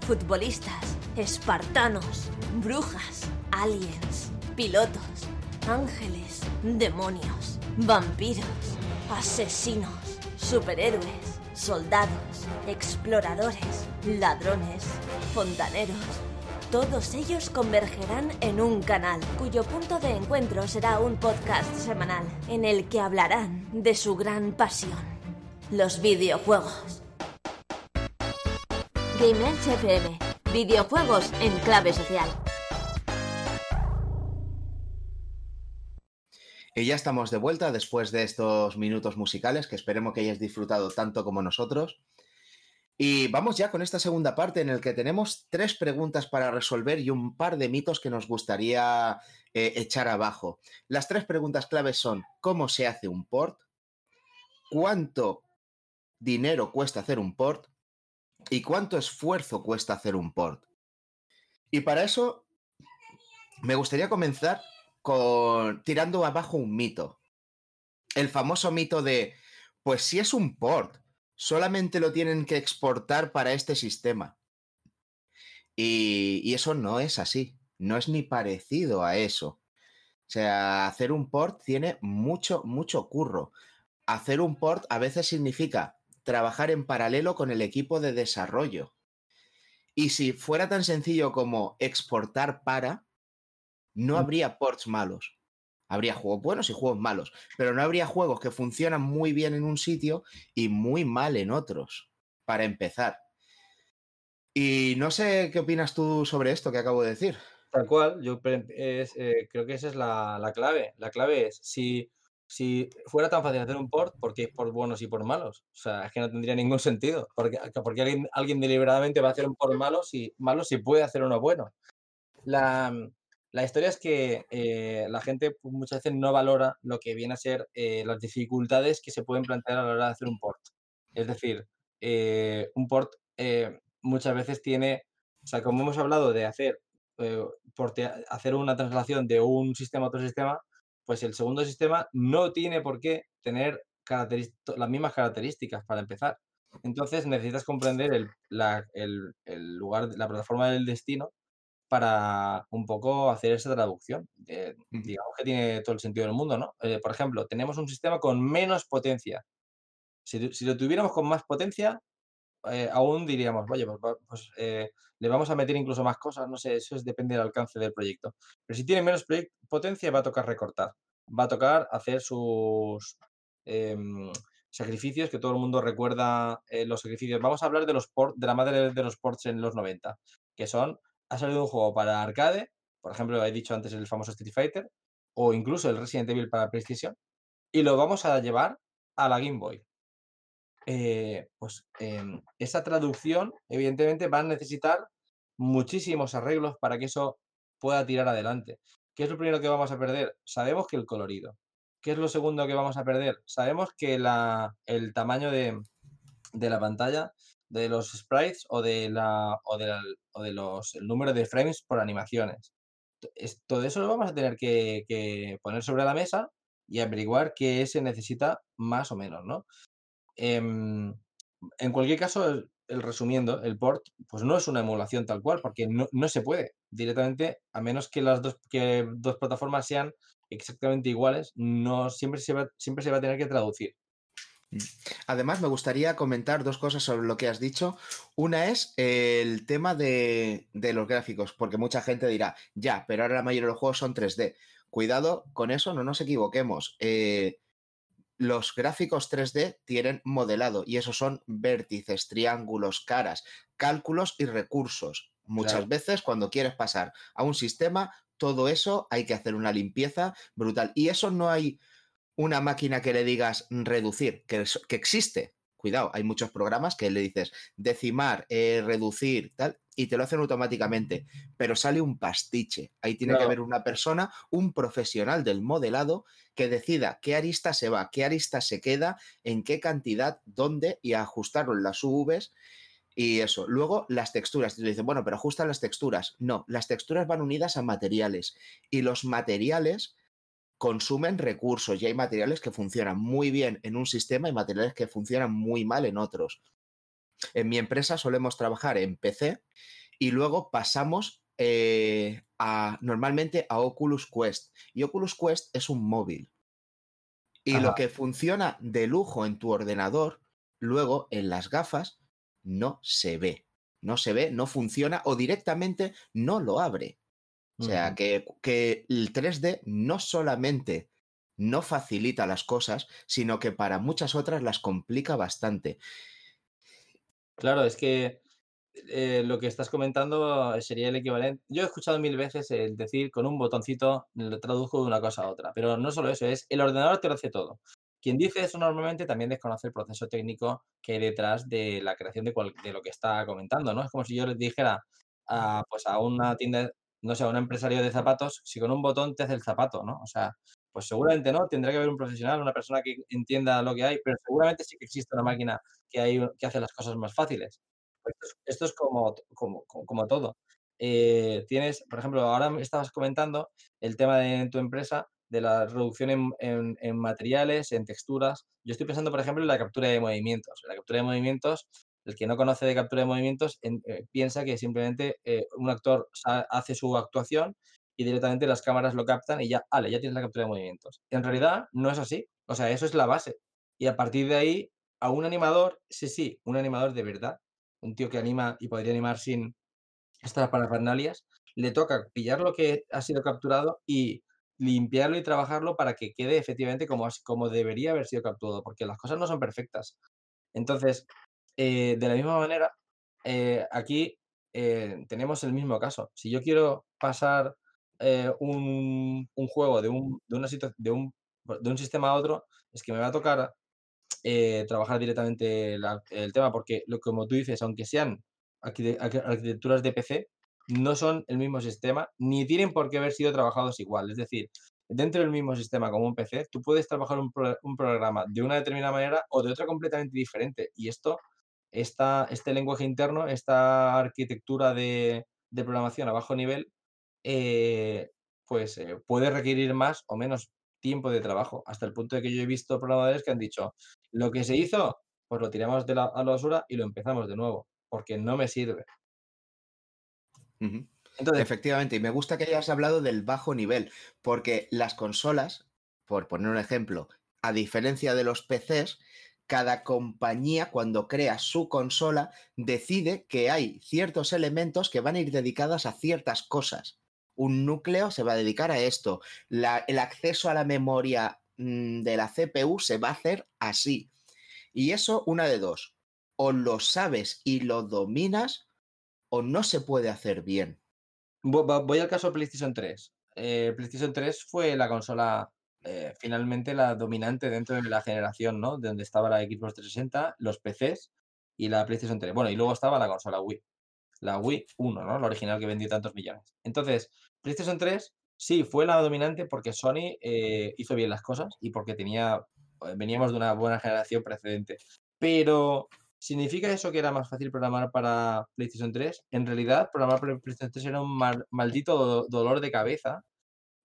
Futbolistas, espartanos, brujas, aliens, pilotos, ángeles, demonios, vampiros, asesinos, superhéroes, soldados, exploradores, ladrones, fontaneros. Todos ellos convergerán en un canal cuyo punto de encuentro será un podcast semanal en el que hablarán de su gran pasión, los videojuegos. GameLens FM. Videojuegos en clave social. Y ya estamos de vuelta después de estos minutos musicales que esperemos que hayáis disfrutado tanto como nosotros. Y vamos ya con esta segunda parte en el que tenemos tres preguntas para resolver y un par de mitos que nos gustaría eh, echar abajo. Las tres preguntas claves son ¿cómo se hace un port? ¿Cuánto dinero cuesta hacer un port? Y cuánto esfuerzo cuesta hacer un port. Y para eso me gustaría comenzar con tirando abajo un mito. El famoso mito de, pues si es un port, solamente lo tienen que exportar para este sistema. Y, y eso no es así. no es ni parecido a eso. O sea, hacer un port tiene mucho, mucho curro. Hacer un port a veces significa trabajar en paralelo con el equipo de desarrollo. Y si fuera tan sencillo como exportar para, no Mm. habría ports malos. Habría juegos buenos y juegos malos, pero no habría juegos que funcionan muy bien en un sitio y muy mal en otros, para empezar. Y no sé qué opinas tú sobre esto que acabo de decir. Tal cual, yo eh, creo que esa es la, la clave. La clave es, si, si fuera tan fácil hacer un port, ¿por qué por buenos y por malos? O sea, es que no tendría ningún sentido. Porque, porque alguien, alguien deliberadamente va a hacer un port malo si, malo si puede hacer uno bueno. La, la historia es que eh, la gente pues, muchas veces no valora lo que viene a ser eh, las dificultades que se pueden plantear a la hora de hacer un port. Es decir, eh, un port eh, muchas veces tiene, o sea, como hemos hablado de hacer, eh, hacer una traslación de un sistema a otro sistema, pues el segundo sistema no tiene por qué tener las mismas características para empezar. Entonces necesitas comprender el, la- el- el lugar, la plataforma del destino para un poco hacer esa traducción. Eh, digamos que tiene todo el sentido del mundo, ¿no? Eh, por ejemplo, tenemos un sistema con menos potencia. Si lo tuviéramos con más potencia, eh, aún diríamos, vaya, pues, pues, eh, le vamos a meter incluso más cosas, no sé, eso es, depende del alcance del proyecto. Pero si tiene menos potencia, va a tocar recortar, va a tocar hacer sus em, sacrificios, que todo el mundo recuerda eh, los sacrificios. Vamos a hablar de los de la madre de los ports en los 90, que son, ha salido un juego para arcade, por ejemplo, he dicho antes el famoso Street Fighter, o incluso el Resident Evil para PlayStation, y lo vamos a llevar a la Game Boy eh, pues em, esa traducción, evidentemente, va a necesitar muchísimos arreglos para que eso pueda tirar adelante. ¿Qué es lo primero que vamos a perder? Sabemos que el colorido. ¿Qué es lo segundo que vamos a perder? Sabemos que la, el tamaño de, de la pantalla, de los sprites o de, la, o de, los, el número de frames por animaciones. Todo eso lo vamos a tener que, que poner sobre la mesa y averiguar qué se necesita más o menos, ¿no? Em, en cualquier caso, el, resumiendo, el port pues no es una emulación tal cual, porque no, no se puede directamente, a menos que las dos, que dos plataformas sean exactamente iguales, no siempre se va, siempre se va a tener que traducir. Además, me gustaría comentar dos cosas sobre lo que has dicho. Una es el tema de, de los gráficos, porque mucha gente dirá, ya, pero ahora la mayoría de los juegos son 3D. Cuidado con eso, no nos equivoquemos. Eh, los gráficos 3D tienen modelado y esos son vértices, triángulos, caras, cálculos y recursos. Muchas Claro. veces cuando quieres pasar a un sistema, todo eso hay que hacer una limpieza brutal. Y eso no hay una máquina que le digas reducir, que, que existe. Cuidado, hay muchos programas que le dices decimar, eh, reducir, tal, y te lo hacen automáticamente, pero sale un pastiche. Ahí tiene que haber una persona, un profesional del modelado, que decida qué arista se va, qué arista se queda, en qué cantidad, dónde, y ajustarlo en las UVs y eso. Luego, las texturas. Tú dices, bueno, pero ajustan las texturas. No, las texturas van unidas a materiales y los materiales consumen recursos y hay materiales que funcionan muy bien en un sistema y materiales que funcionan muy mal en otros. En mi empresa solemos trabajar en PC y luego pasamos eh, a, normalmente a Oculus Quest. Y Oculus Quest es un móvil. Y Ajá. lo que funciona de lujo en tu ordenador, luego en las gafas, no se ve. No se ve, no funciona o directamente no lo abre. O sea, que, que el 3D no solamente no facilita las cosas, sino que para muchas otras las complica bastante. Claro, es que eh, lo que estás comentando sería el equivalente. Yo he escuchado mil veces el decir con un botoncito lo traduzco de una cosa a otra, pero no solo eso, es el ordenador te lo hace todo. Quien dice eso normalmente también desconoce el proceso técnico que hay detrás de la creación de, cual- de lo que está comentando, ¿no? Es como si yo les dijera a, pues a una tienda, no sé, a un empresario de zapatos, si con un botón te hace el zapato, ¿no? O sea, pues seguramente no, tendrá que haber un profesional, una persona que entienda lo que hay, pero seguramente sí que existe una máquina que, hace las cosas más fáciles. Esto es, como, todo. Eh, tienes, por ejemplo, ahora me estabas comentando el tema de en tu empresa de la reducción en, materiales, en texturas. Yo estoy pensando, por ejemplo, en la captura de movimientos. En la captura de movimientos, el que no conoce de captura de movimientos en- eh, piensa que simplemente eh, un actor hace su actuación y directamente las cámaras lo captan y ya, vale, ya tienes la captura de movimientos. En realidad no es así. O sea, eso es la base. Y a partir de ahí, a un animador, sí, sí, un animador de verdad, un tío que anima y podría animar sin estas parafernalias, le toca pillar lo que ha sido capturado y limpiarlo y trabajarlo para que quede efectivamente como, como debería haber sido capturado, porque las cosas no son perfectas. Entonces, eh, de la misma manera, eh, aquí eh, tenemos el mismo caso. Si yo quiero pasar eh, un, un juego de un, de, una de, un, de un sistema a otro, es que me va a tocar eh, trabajar directamente la- el tema, porque lo, como tú dices, aunque sean arquite- arqui- arquitecturas de PC, no son el mismo sistema, ni tienen por qué haber sido trabajados igual. Es decir, dentro del mismo sistema como un PC, tú puedes trabajar un, pro- un programa de una determinada manera o de otra completamente diferente. Y esto, esta, este lenguaje interno, esta arquitectura de, de programación a bajo nivel, eh, pues eh, puede requerir más o menos tiempo de trabajo, hasta el punto de que yo he visto programadores que han dicho, lo que se hizo, pues lo tiramos de la, a la basura y lo empezamos de nuevo, porque no me sirve. Entonces, Efectivamente, y me gusta que hayas hablado del bajo nivel, porque las consolas, por poner un ejemplo, a diferencia de los PCs, cada compañía cuando crea su consola decide que hay ciertos elementos que van a ir dedicadas a ciertas cosas. Un núcleo se va a dedicar a esto, el acceso a la memoria mm, de la CPU se va a hacer así. Y eso, una de dos, o lo sabes y lo dominas, o no se puede hacer bien. voy al caso PlayStation 3. Eh, PlayStation 3 fue la consola eh, finalmente la dominante dentro de la generación, ¿no? De donde estaba la Xbox 360, los PCs y la PlayStation 3. Bueno, y luego estaba la consola Wii. La Wii 1, ¿no? La original que vendió tantos millones. Entonces, PlayStation 3 sí fue la dominante porque Sony eh, hizo bien las cosas y porque tenía, eh, veníamos de una buena generación precedente. Pero, ¿significa eso que era más fácil programar para PlayStation 3? En realidad, programar para PlayStation 3 era un mal- maldito do- dolor de cabeza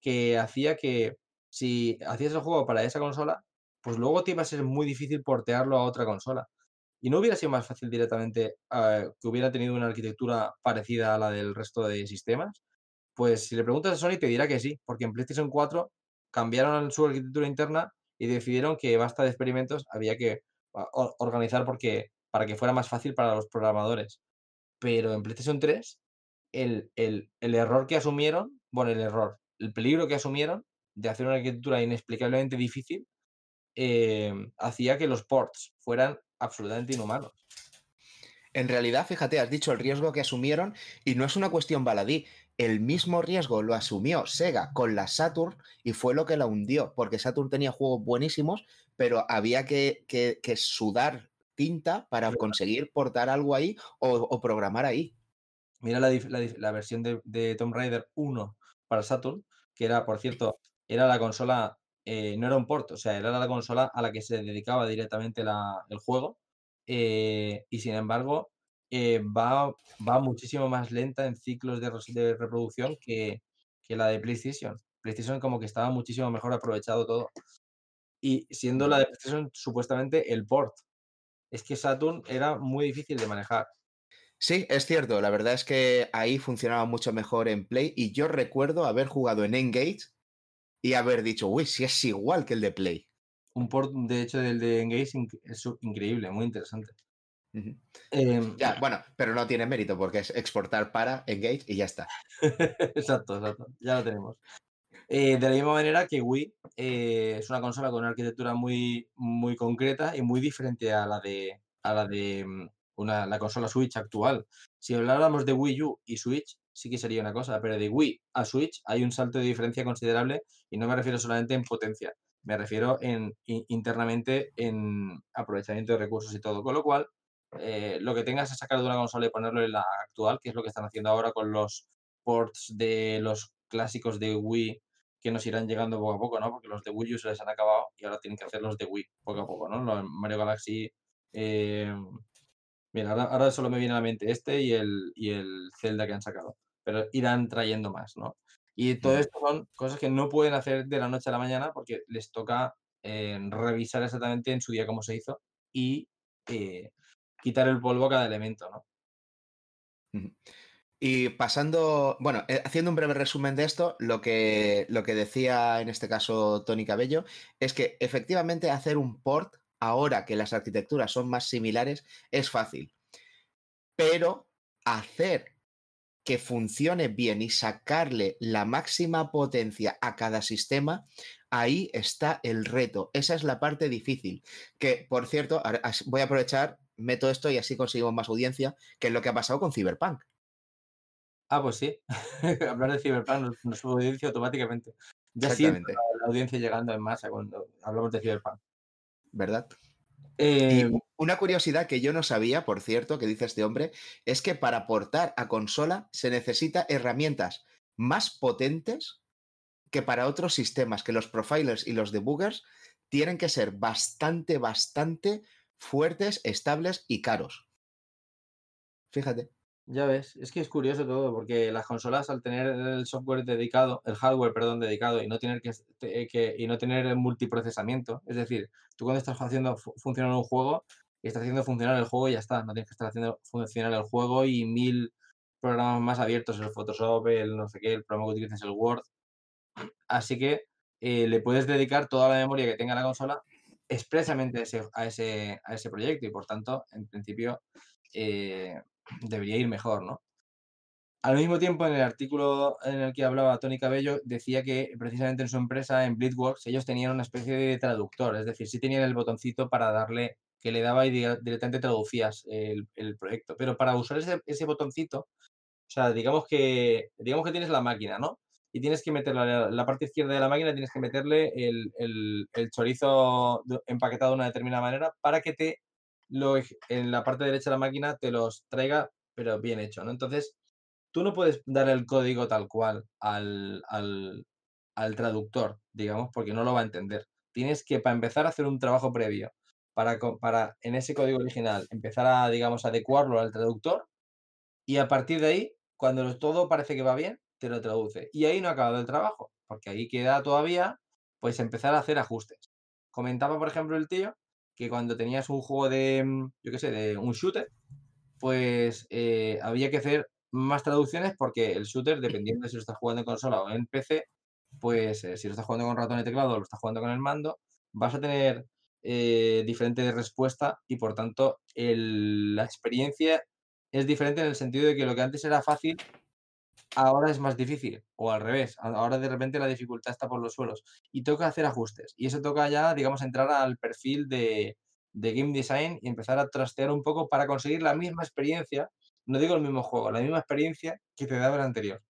que hacía que si hacías el juego para esa consola, pues luego te iba a ser muy difícil portearlo a otra consola. Y no hubiera sido más fácil directamente eh, que hubiera tenido una arquitectura parecida a la del resto de sistemas. Pues si le preguntas a Sony te dirá que sí, porque en PlayStation 4 cambiaron su arquitectura interna y decidieron que basta de experimentos, había que ah, organizar porque, para que fuera más fácil para los programadores. Pero en PlayStation 3, el, el- el error que asumieron, bueno, el error, el peligro que asumieron de hacer una arquitectura inexplicablemente difícil, eh, hacía que los ports fueran absolutamente inhumanos. En realidad, fíjate, has dicho el riesgo que asumieron y no es una cuestión baladí. El mismo riesgo lo asumió Sega con la Saturn y fue lo que la hundió, porque Saturn tenía juegos buenísimos, pero había que, que- que sudar tinta para conseguir portar algo ahí o, o programar ahí. Mira la, la versión de, de Tomb Raider 1 para Saturn, que era, por cierto, era la consola, eh, no era un port, o sea, era la consola a la que se dedicaba directamente la- el juego, eh, y sin embargo, eh, va, va muchísimo más lenta en ciclos de reproducción que, que la de PlayStation. PlayStation como que estaba muchísimo mejor aprovechado todo. Y siendo la de PlayStation supuestamente el port. Es que Saturn era muy difícil de manejar. Sí, es cierto, la verdad es que ahí funcionaba mucho mejor en Play y yo recuerdo haber jugado en Engage y haber dicho, uy, si es igual que el de Play. Un port, de hecho, del de Engage es increíble, muy interesante. Em, Ya, bueno, pero no tiene mérito porque es exportar para Engage y ya está. exacto, exacto, ya lo tenemos. Eh, de la misma manera que Wii eh, es una consola con una arquitectura muy, muy concreta y muy diferente a la de, a la de mm, una, la consola Switch actual. Si habláramos de Wii U y Switch, sí que sería una cosa, pero de Wii a Switch hay un salto de diferencia considerable y no me refiero solamente en potencia, me refiero en, in- internamente en aprovechamiento de recursos y todo. Con lo cual, eh, lo que tengas es sacar de una consola y ponerlo en la actual, que es lo que están haciendo ahora con los ports de los clásicos de Wii que nos irán llegando poco a poco, ¿no? Porque los de Wii U se les han acabado y ahora tienen que hacer los de Wii poco a poco, ¿no? Los Mario Galaxy. eh, Mira, ahora, ahora solo me viene a la mente este y el, y el Zelda que han sacado, pero irán trayendo más, ¿no? Y todo esto son cosas que no pueden hacer de la noche a la mañana porque les toca eh, revisar exactamente en su día cómo se hizo y eh, quitar el polvo a cada elemento, ¿no? Y pasando, bueno, eh, haciendo un breve resumen de esto, lo que, lo que decía en este caso Tony Cabello es que efectivamente hacer un port, ahora que las arquitecturas son más similares, es fácil. Pero hacer que funcione bien y sacarle la máxima potencia a cada sistema, ahí está el reto. Esa es la parte difícil. Que, por cierto, voy a aprovechar, meto esto y así conseguimos más audiencia, que es lo que ha pasado con Cyberpunk. Ah, pues sí. Hablar de Cyberpunk nos, sube audiencia automáticamente. Ya siento Exactamente, la, la audiencia llegando en masa cuando hablamos de Cyberpunk. ¿Verdad? Y Eh, una curiosidad que yo no sabía, por cierto, que dice este hombre, es que para portar a consola se necesita herramientas más potentes que para otros sistemas, que los profilers y los debuggers tienen que ser bastante, bastante fuertes, estables y caros. Fíjate. Ya ves, es que es curioso todo, porque las consolas al tener el software dedicado, el hardware, perdón, dedicado y no tener que, que- y no tener el multiprocesamiento, es decir, tú cuando estás haciendo fu- funcionar un juego, estás haciendo funcionar el juego y ya está, no tienes que estar haciendo funcionar el juego y mil programas más abiertos, el Photoshop, el no sé qué, el programa que utilices, el Word, así que eh, le puedes dedicar toda la memoria que tenga la consola expresamente a ese, a ese, a ese proyecto y por tanto, en principio, eh, debería ir mejor, ¿no? Al mismo tiempo, en el artículo en el que hablaba Tony Cabello, decía que precisamente en su empresa, en Bleedworks, ellos tenían una especie de traductor, es decir, sí tenían el botoncito para darle, que le daba y directamente traducías el, el proyecto. Pero para usar ese, ese botoncito, o sea, digamos que, digamos que tienes la máquina, ¿no? Y tienes que meterle la, la parte izquierda de la máquina, tienes que meterle el, el- el chorizo empaquetado de una determinada manera para que te lo, en la parte derecha de la máquina te los traiga, pero bien hecho, ¿no? Entonces, tú no puedes dar el código tal cual al, al, al traductor, digamos, porque no lo va a entender. Tienes que, para empezar, hacer un trabajo previo para, para en ese código original empezar a, digamos, adecuarlo al traductor y a partir de ahí, cuando todo parece que va bien, te lo traduce. Y ahí no ha acabado el trabajo, porque ahí queda todavía, pues empezar a hacer ajustes. Comentaba, por ejemplo, el tío que cuando tenías un juego de, mm, yo qué sé, de un shooter, pues eh, había que hacer más traducciones porque el shooter, dependiendo de si lo estás jugando en consola o en PC, pues eh, si lo estás jugando con ratón y teclado o lo estás jugando con el mando, vas a tener eh, diferente respuesta y por tanto el- la experiencia es diferente en el sentido de que lo que antes era fácil, ahora es más difícil, o al revés, ahora de repente la dificultad está por los suelos y toca hacer ajustes. Y eso toca ya, digamos, entrar al perfil de, de game design y empezar a trastear un poco para conseguir la misma experiencia, no digo el mismo juego, la misma experiencia que te daba el anterior.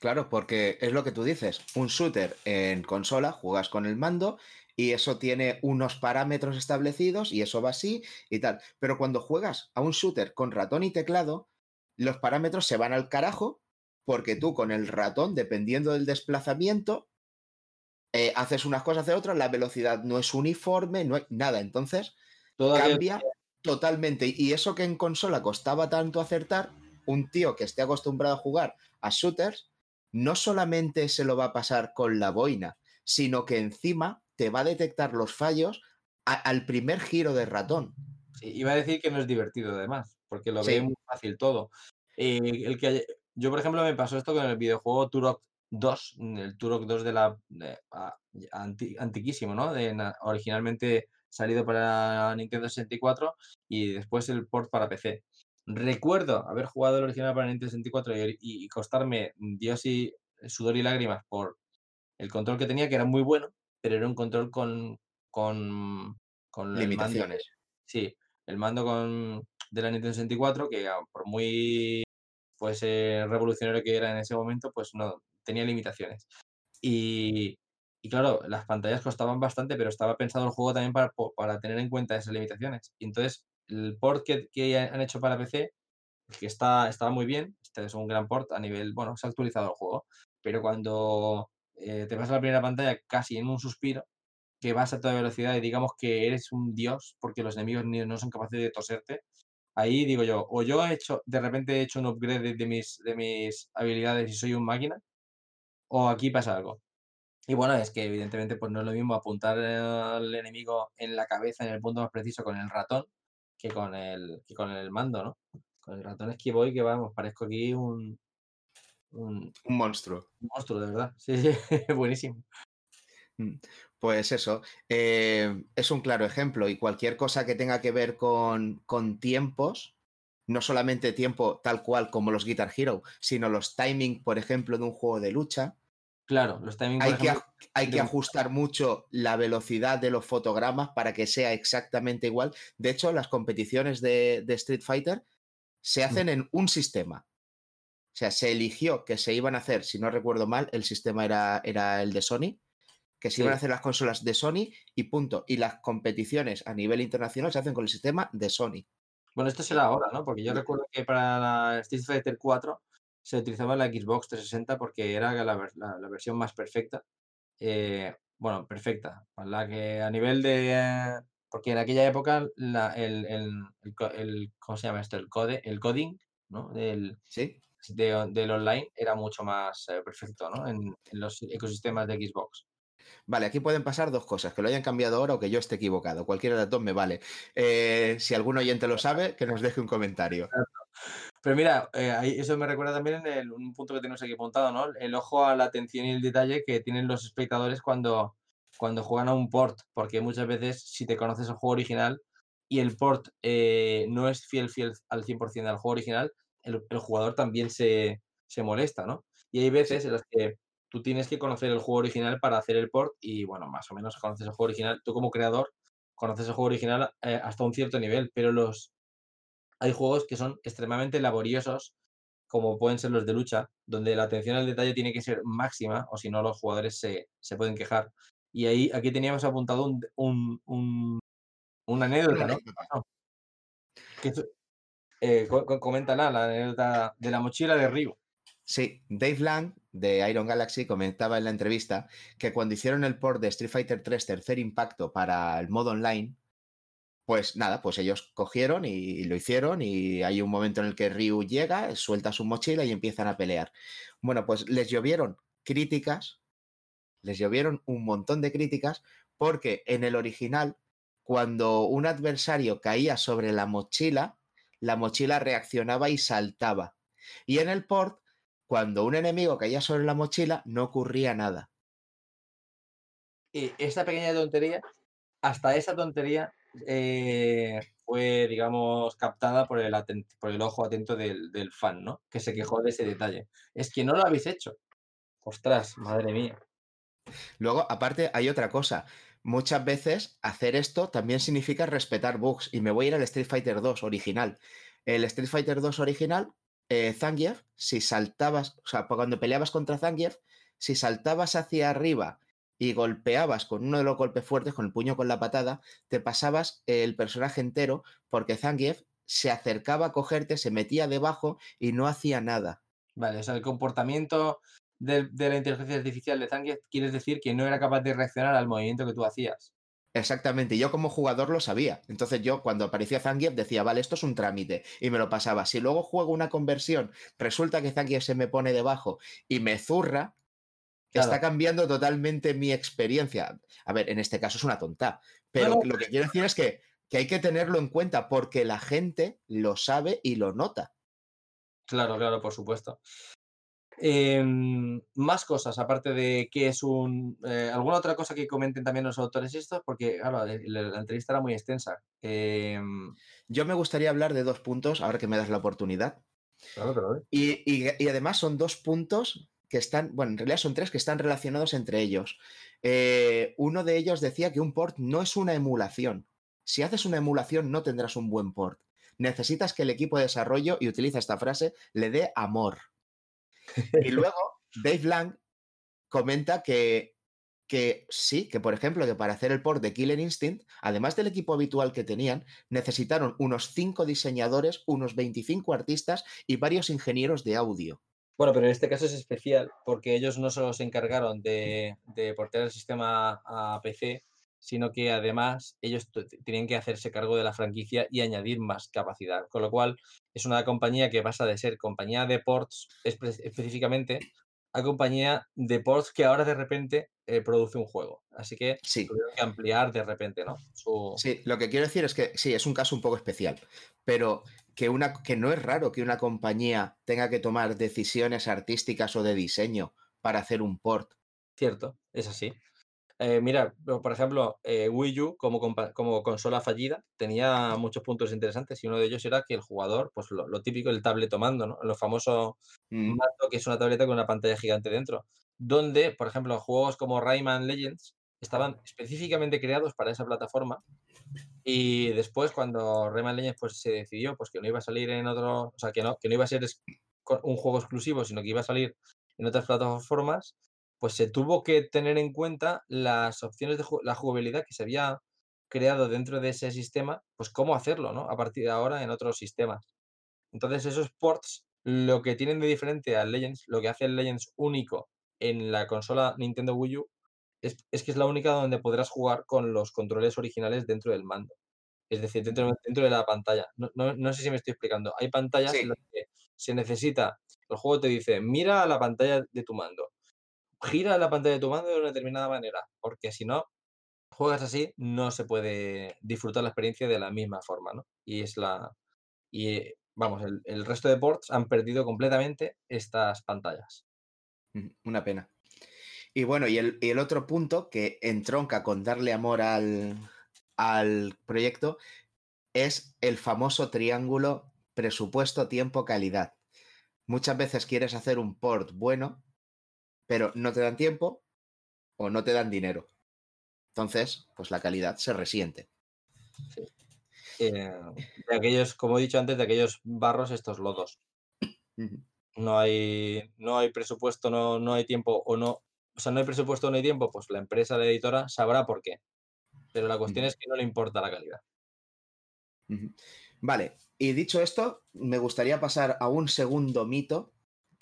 Claro, porque es lo que tú dices, un shooter en consola, juegas con el mando y eso tiene unos parámetros establecidos y eso va así y tal. Pero cuando juegas a un shooter con ratón y teclado, los parámetros se van al carajo porque tú con el ratón, dependiendo del desplazamiento, eh, haces unas cosas, haces otras, la velocidad no es uniforme, no hay nada. Entonces Todo cambia totalmente. Y eso que en consola costaba tanto acertar, un tío que esté acostumbrado a jugar a shooters, no solamente se lo va a pasar con la boina, sino que encima te va a detectar los fallos a- al primer giro de ratón. Sí, iba a decir que no es divertido además, porque lo ve muy fácil todo. Eh, el que haya- yo, por ejemplo, me pasó esto con el videojuego Turok 2, mm, el Turok 2 de la de- a- anti- antiquísimo, ¿no? De, originalmente salido para Nintendo 64 y después el port para PC. Recuerdo haber jugado el original para Nintendo 64 y, y costarme Dios y sudor y lágrimas por el control que tenía, que era muy bueno, pero era un control con, con, con el mando Limitaciones. Sí, el mando con, de la Nintendo 64, que ah, por muy pues, eh, revolucionario que era en ese momento, pues no tenía limitaciones. Y, claro, las pantallas costaban bastante, pero estaba pensado el juego también para, tener en cuenta esas limitaciones. Entonces, el port que, que han hecho para PC, que está, muy bien, este es un gran port a nivel, bueno, se ha actualizado el juego, pero cuando eh, te pasa la primera pantalla casi en un suspiro, que vas a toda velocidad y digamos que eres un dios porque los enemigos no son capaces de toserte, ahí digo yo, o yo he hecho, de repente he hecho un upgrade de, mis, de mis habilidades y soy un máquina, o aquí pasa algo. Y bueno, es que evidentemente pues no es lo mismo apuntar al enemigo en la cabeza, en el punto más preciso con el ratón, que con el, que con el mando, ¿no? Con el ratón esquivo y que vamos, parezco aquí un, un, Un monstruo. un monstruo, de verdad. Sí, sí, buenísimo. Mm, Pues eso, eh, es un claro ejemplo y cualquier cosa que tenga que ver con, con tiempos, no solamente tiempo tal cual como los Guitar Hero, sino los timing, por ejemplo, de un juego de lucha, Claro, los timing, hay que, ejemplo, hay que ajustar mucho la velocidad de los fotogramas para que sea exactamente igual. De hecho, las competiciones de, de Street Fighter se hacen en un sistema. O sea, se eligió que se iban a hacer, si no recuerdo mal, el sistema era, era el de Sony, que se iban a hacer las consolas de Sony y punto. Y las competiciones a nivel internacional se hacen con el sistema de Sony. Bueno, esto será ahora, ¿no? Porque yo recuerdo que para la Street Fighter 4 se utilizaba la Xbox 360 porque era la, ver- la- la versión más perfecta. eh, bueno, perfecta. La que a nivel de... eh, Porque en aquella época la- el, ¿cómo se llama esto? El code, el coding, ¿no? Del, ¿Sí? de- del online era mucho más eh, perfecto, ¿no? En, en los ecosistemas de Xbox. Vale, aquí pueden pasar dos cosas, que lo hayan cambiado ahora o que yo esté equivocado. Cualquiera de las dos me vale. Eh, si algún oyente lo sabe, que nos deje un comentario. Pero mira, eh, eso me recuerda también en un punto que tenemos aquí apuntado, ¿no? El ojo a la atención y el detalle que tienen los espectadores cuando, cuando juegan a un port, porque muchas veces si te conoces el juego original y el port eh, no es fiel, fiel al 100% al juego original, el, el jugador también se, se molesta, ¿no? Y hay veces en las que tú tienes que conocer el juego original para hacer el port y, bueno, más o menos conoces el juego original. Tú como creador conoces el juego original eh, hasta un cierto nivel, pero los, hay juegos que son extremadamente laboriosos, como pueden ser los de lucha, donde la atención al detalle tiene que ser máxima, o si no, los jugadores se, se pueden quejar. Y ahí, aquí teníamos apuntado un, un- un- una anécdota, ¿no? Que tú- eh, co- co- coméntala, la anécdota de la mochila de Ryu. Sí, Dave Lang de Iron Galaxy comentaba en la entrevista que cuando hicieron el port de Street Fighter 3 Tercer Impacto para el modo online, pues nada, pues ellos cogieron y lo hicieron y hay un momento en el que Ryu llega, suelta su mochila y empiezan a pelear. Bueno, pues les llovieron críticas, les llovieron un montón de críticas porque en el original, cuando un adversario caía sobre la mochila, la mochila reaccionaba y saltaba. Y en el port, cuando un enemigo caía sobre la mochila, no ocurría nada. Y esta pequeña tontería, hasta esa tontería eh, fue, digamos, captada por el, aten- por el ojo atento del, del fan, ¿no? Que se quejó de ese detalle. Es que no lo habéis hecho. Ostras, madre mía. Luego, aparte, hay otra cosa. Muchas veces hacer esto también significa respetar bugs. Y me voy a ir al Street Fighter 2 original. El Street Fighter 2 original, eh, Zangief, si saltabas, o sea, cuando peleabas contra Zangief, si saltabas hacia arriba y golpeabas con uno de los golpes fuertes, con el puño con la patada, te pasabas el personaje entero porque Zangief se acercaba a cogerte, se metía debajo y no hacía nada. Vale, o sea, el comportamiento de, de la inteligencia artificial de Zangief quieres decir que no era capaz de reaccionar al movimiento que tú hacías. Exactamente, y yo como jugador lo sabía. Entonces yo cuando aparecía Zangief decía, vale, esto es un trámite, y me lo pasaba. Si luego juego una conversión, resulta que Zangief se me pone debajo y me zurra, Claro. está cambiando totalmente mi experiencia. A ver, en este caso es una tonta, pero lo que quiero decir es que, que hay que tenerlo en cuenta porque la gente lo sabe y lo nota. Claro, claro, por supuesto. Em, más cosas, aparte de qué es un... eh, ¿Alguna otra cosa que comenten también los autores estos? Porque, claro, la, la entrevista era muy extensa. Em, Yo me gustaría hablar de dos puntos, ahora que me das la oportunidad. claro, y- y además son dos puntos que están, bueno, en realidad son tres que están relacionados entre ellos. Eh, uno de ellos decía que un port no es una emulación. Si haces una emulación no tendrás un buen port. Necesitas que el equipo de desarrollo, y utiliza esta frase, le dé amor. Y luego Dave Lang comenta que, que sí, que por ejemplo, que para hacer el port de Killer Instinct, además del equipo habitual que tenían, necesitaron unos 5 diseñadores, unos 25 artistas y varios ingenieros de audio. Bueno, pero en este caso es especial porque ellos no solo se encargaron de, de portear el sistema a PC, sino que además ellos t- tenían que hacerse cargo de la franquicia y añadir más capacidad. Con lo cual es una compañía que pasa de ser compañía de ports espe- específicamente a compañía de ports que ahora de repente eh, produce un juego. Así que Sí. tuvieron que ampliar de repente, ¿no? Su... Sí, lo que quiero decir es que sí, es un caso un poco especial, pero que, una, que no es raro que una compañía tenga que tomar decisiones artísticas o de diseño para hacer un port. Cierto, es así. Eh, mira, por ejemplo, eh, Wii U como, consola fallida tenía muchos puntos interesantes y uno de ellos era que el jugador, pues lo, lo típico, el tabletomando, ¿no? Lo famoso Mm, mando que es una tableta con una pantalla gigante dentro, donde, por ejemplo, juegos como Rayman Legends estaban específicamente creados para esa plataforma y después cuando Rayman Legends pues, se decidió pues, que no iba a salir en otro, o sea, que no, que no iba a ser un juego exclusivo, sino que iba a salir en otras plataformas, pues se tuvo que tener en cuenta las opciones de ju- la jugabilidad que se había creado dentro de ese sistema, pues cómo hacerlo, ¿no? A partir de ahora en otros sistemas. Entonces, esos ports, lo que tienen de diferente al Legends, lo que hace el Legends único en la consola Nintendo Wii U, es, es que es la única donde podrás jugar con los controles originales dentro del mando. Es decir, dentro, dentro de la pantalla. No, no- no sé si me estoy explicando. Hay pantallas Sí. en las que se necesita, el juego te dice, mira la pantalla de tu mando, gira la pantalla de tu mando de una determinada manera, porque si no, juegas así, no se puede disfrutar la experiencia de la misma forma, ¿no? Y es la, y vamos, el, resto de ports han perdido completamente estas pantallas. Una pena. Y bueno, y el, el otro punto que entronca con darle amor al, al proyecto es el famoso triángulo presupuesto, tiempo, calidad. Muchas veces quieres hacer un port bueno, pero no te dan tiempo o no te dan dinero. Entonces, pues la calidad se resiente. Eh, de aquellos, como he dicho antes, de aquellos barros, estos lodos. No hay, no hay presupuesto, no, no hay tiempo o no. O sea, no hay presupuesto, no hay tiempo, pues la empresa, la editora, sabrá por qué. Pero la cuestión es que no le importa la calidad. Vale, y dicho esto, me gustaría pasar a un segundo mito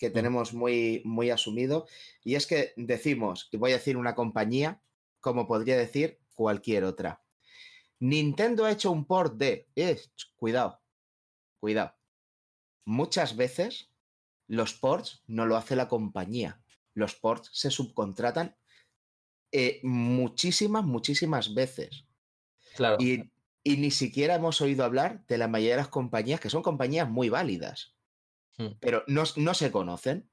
que tenemos muy, muy asumido, y es que decimos, y voy a decir una compañía, como podría decir cualquier otra. Nintendo ha hecho un port de... Eh, cuidado, cuidado. Muchas veces los ports no lo hace la compañía. Los ports se subcontratan eh, muchísimas, muchísimas veces. Claro, Y, y ni siquiera hemos oído hablar de la mayoría de las compañías, que son compañías muy válidas, Hmm. pero no, se conocen.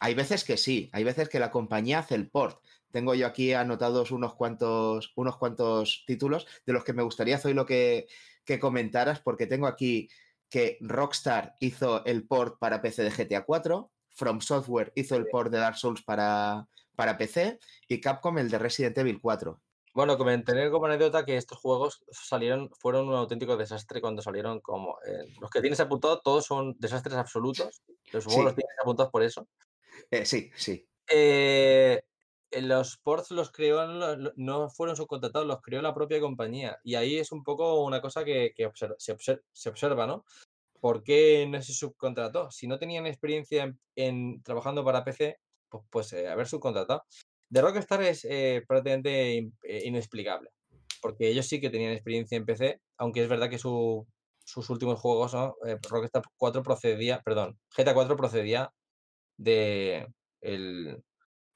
Hay veces que sí, hay veces que la compañía hace el port. Tengo yo aquí anotados unos cuantos, unos cuantos títulos de los que me gustaría, lo que, que comentaras, porque tengo aquí que Rockstar hizo el port para PC de GTA 4, From Software hizo el port de Dark Souls para, para PC y Capcom el de Resident Evil 4. Bueno, comentaré como anécdota que estos juegos salieron, fueron un auténtico desastre cuando salieron como... eh, los que tienes apuntados todos son desastres absolutos. Los juegos los Sí. tienes apuntados por eso. Eh, sí, sí. Eh, los ports los creó, no fueron subcontratados, los creó la propia compañía. Y ahí es un poco una cosa que, se, obser- se observa, ¿no? ¿Por qué no se subcontrató? Si no tenían experiencia en, en trabajando para PC, pues, pues eh, haber subcontratado. De Rockstar es eh, prácticamente in- eh, inexplicable, porque ellos sí que tenían experiencia en PC, aunque es verdad que su- sus últimos juegos, ¿no? Eh, Rockstar 4 procedía, perdón, GTA 4 procedía de el,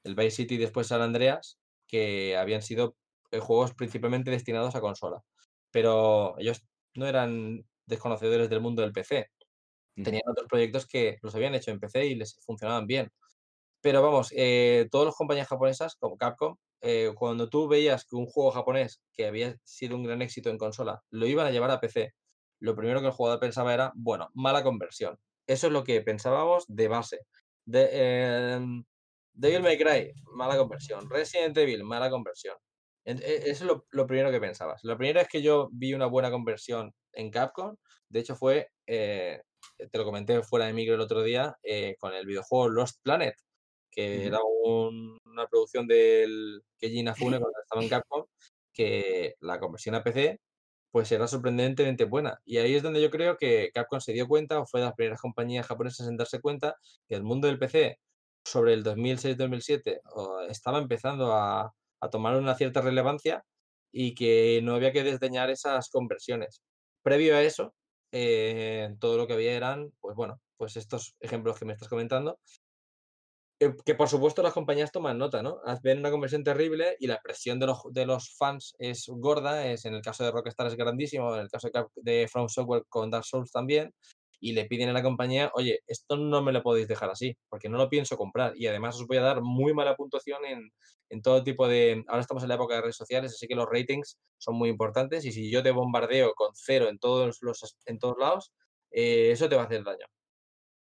el Vice City y después San Andreas, que habían sido eh, juegos principalmente destinados a consola. Pero ellos no eran desconocedores del mundo del PC. Tenían otros proyectos que los habían hecho en PC y les funcionaban bien. Pero vamos, eh, todas las compañías japonesas, como Capcom, eh, cuando tú veías que un juego japonés que había sido un gran éxito en consola lo iban a llevar a PC, lo primero que el jugador pensaba era, bueno, mala conversión. Eso es lo que pensábamos de base. De, em, Devil May Cry, mala conversión. Resident Evil, mala conversión. E- Eso es lo, lo primero que pensabas. La primera vez que yo vi una buena conversión en Capcom, de hecho fue, eh, te lo comenté fuera de micro el otro día, eh, con el videojuego Lost Planet, que era un- una producción del Keiji Inafune cuando estaba en Capcom, que la conversión a PC pues era sorprendentemente buena. Y ahí es donde yo creo que Capcom se dio cuenta, o fue de las primeras compañías japonesas en darse cuenta, que el mundo del PC sobre el 2006-2007 o, estaba empezando a, a tomar una cierta relevancia y que no había que desdeñar esas conversiones. Previo a eso, eh, todo lo que había eran, pues bueno, pues estos ejemplos que me estás comentando, Eh, que por supuesto las compañías toman nota, ¿no? Ven una conversión terrible y la presión de los, de los fans es gorda, es, en el caso de Rockstar es grandísimo, en el caso de, de From Software con Dark Souls también, y le piden a la compañía, oye, esto no me lo podéis dejar así, porque no lo pienso comprar, y además os voy a dar muy mala puntuación en, en todo tipo de... Ahora estamos en la época de redes sociales, así que los ratings son muy importantes, y si yo te bombardeo con cero en todos, los, en todos lados, eh, eso te va a hacer daño.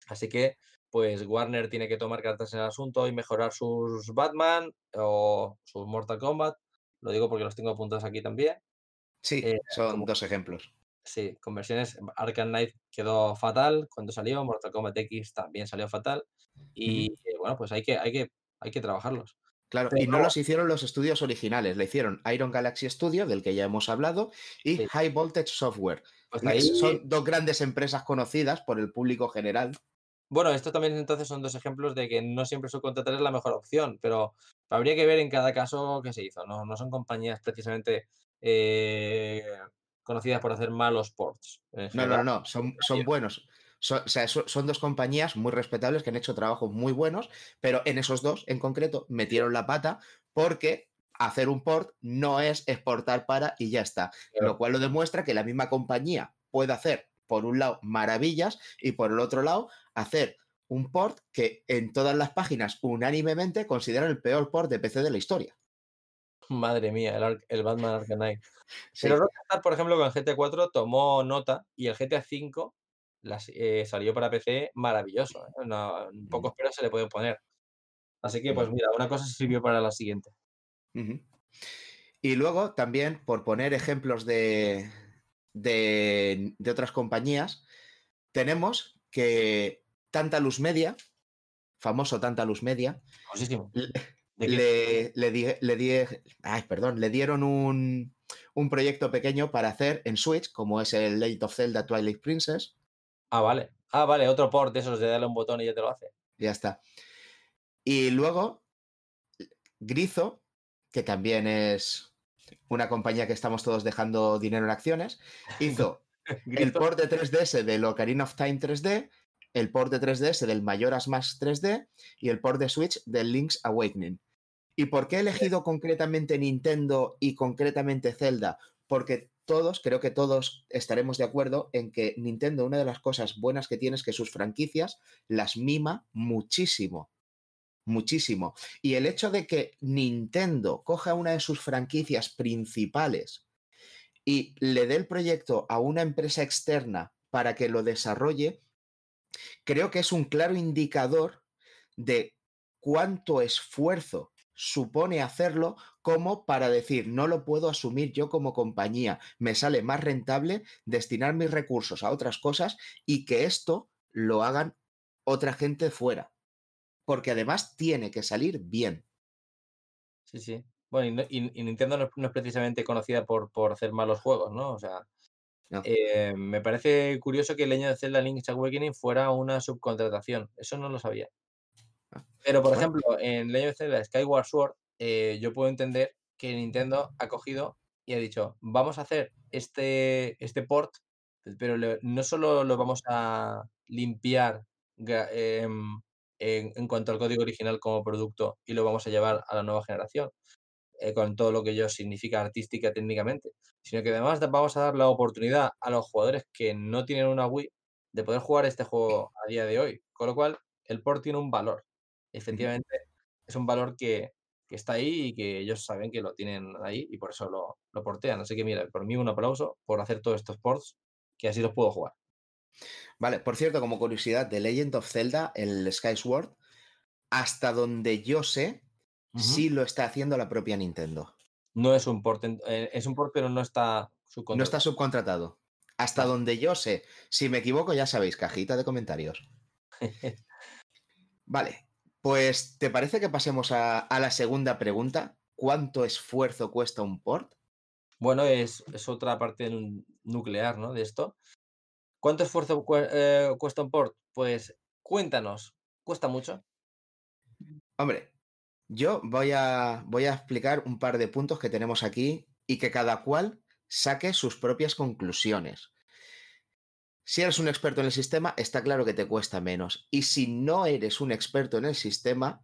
Así que, pues Warner tiene que tomar cartas en el asunto y mejorar sus Batman o sus Mortal Kombat. Lo digo porque los tengo apuntados aquí también. Sí, Eh, son como- dos ejemplos. Sí, conversiones. Arkham Knight quedó fatal cuando salió, Mortal Kombat X también salió fatal. Y eh, bueno, pues hay que, hay que, hay que trabajarlos. Claro, Pero y no los hicieron los estudios originales, le hicieron Iron Galaxy Studio, del que ya hemos hablado, y Sí. High Voltage Software. Pues ahí, Son dos grandes empresas conocidas por el público general. Bueno, esto también entonces son dos ejemplos de que no siempre subcontratar es la mejor opción, pero habría que ver en cada caso qué se hizo. No, no son compañías precisamente eh, conocidas por hacer malos ports. No, no, no, son, son buenos. Son, o sea, so- son dos compañías muy respetables que han hecho trabajos muy buenos, pero en esos dos en concreto metieron la pata porque hacer un port no es exportar para y ya está. Claro. Lo cual lo demuestra que la misma compañía puede hacer, por un lado, maravillas y por el otro lado, hacer un port que en todas las páginas unánimemente consideran el peor port de PC de la historia. Madre mía, el, Ark- el Batman Arkham Knight. Sí. Pero Rockstar, por ejemplo, con GTA 4 tomó nota y el GTA 5 las, eh, salió para PC maravilloso. ¿eh? No, pocos peros se le pueden poner. Así que, pues mira, una cosa sirvió para la siguiente. Y luego también, por poner ejemplos de, de, de otras compañías, tenemos que Tantalus Media, famoso Tantalus Media, Famosísimo. le, le, le di- le di- ay, perdón, le dieron un, un proyecto pequeño para hacer en Switch, como es el Legend of Zelda Twilight Princess, Ah, vale. Ah, vale, otro port de esos de darle un botón y ya te lo hace. ya está. Y luego, Grizo, que también es una compañía que estamos todos dejando dinero en acciones, hizo el port de 3DS del Ocarina of Time 3D, el port de 3DS del Majora's Mask 3D y el port de Switch del Link's Awakening. ¿Y por qué he elegido concretamente Nintendo y concretamente Zelda? Porque todos, creo que todos estaremos de acuerdo en que Nintendo, una de las cosas buenas que tiene es que sus franquicias las mima muchísimo. Muchísimo. Y el hecho de que Nintendo coja una de sus franquicias principales y le dé el proyecto a una empresa externa para que lo desarrolle, creo que es un claro indicador de cuánto esfuerzo supone hacerlo como para decir, no lo puedo asumir yo como compañía, me sale más rentable destinar mis recursos a otras cosas y que esto lo hagan otra gente fuera. Porque además tiene que salir bien. Sí, sí. Bueno, y, y- Nintendo no es, no es precisamente conocida por, por hacer malos juegos, ¿no? O sea, No. eh, me parece curioso que el leño de Zelda Link's Awakening fuera una subcontratación. Eso no lo sabía. Ah, Pero, por ejemplo, en Legend of Zelda Skyward Sword, eh, yo puedo entender que Nintendo ha cogido y ha dicho, vamos a hacer este, este port, pero le- no solo lo vamos a limpiar em, en, en cuanto al código original como producto y lo vamos a llevar a la nueva generación, eh, con todo lo que ello significa artística técnicamente, sino que además vamos a dar la oportunidad a los jugadores que no tienen una Wii de poder jugar este juego a día de hoy. Con lo cual, el port tiene un valor. Efectivamente, es un valor que, que está ahí y que ellos saben que lo tienen ahí y por eso lo, lo portean. Así que mira, por mí un aplauso por hacer todos estos ports que así los puedo jugar. Vale, por cierto, como curiosidad, de Legend of Zelda, el Skyward, hasta donde yo sé, Ujú. sí lo está haciendo la propia Nintendo. No es un port, eh, es un port, pero no está No subcontratado. está subcontratado. Hasta Vale. donde yo sé. Si me equivoco, ya sabéis, cajita de comentarios. Vale, pues ¿te parece que pasemos a, a la segunda pregunta? ¿Cuánto esfuerzo cuesta un port? Bueno, es, es otra parte nu- nuclear, ¿no? De esto. ¿Cuánto esfuerzo eh, cuesta un port? Pues cuéntanos. ¿Cuesta mucho? Hombre, yo voy a, voy a explicar un par de puntos que tenemos aquí y que cada cual saque sus propias conclusiones. Si eres un experto en el sistema, está claro que te cuesta menos. Y si no eres un experto en el sistema,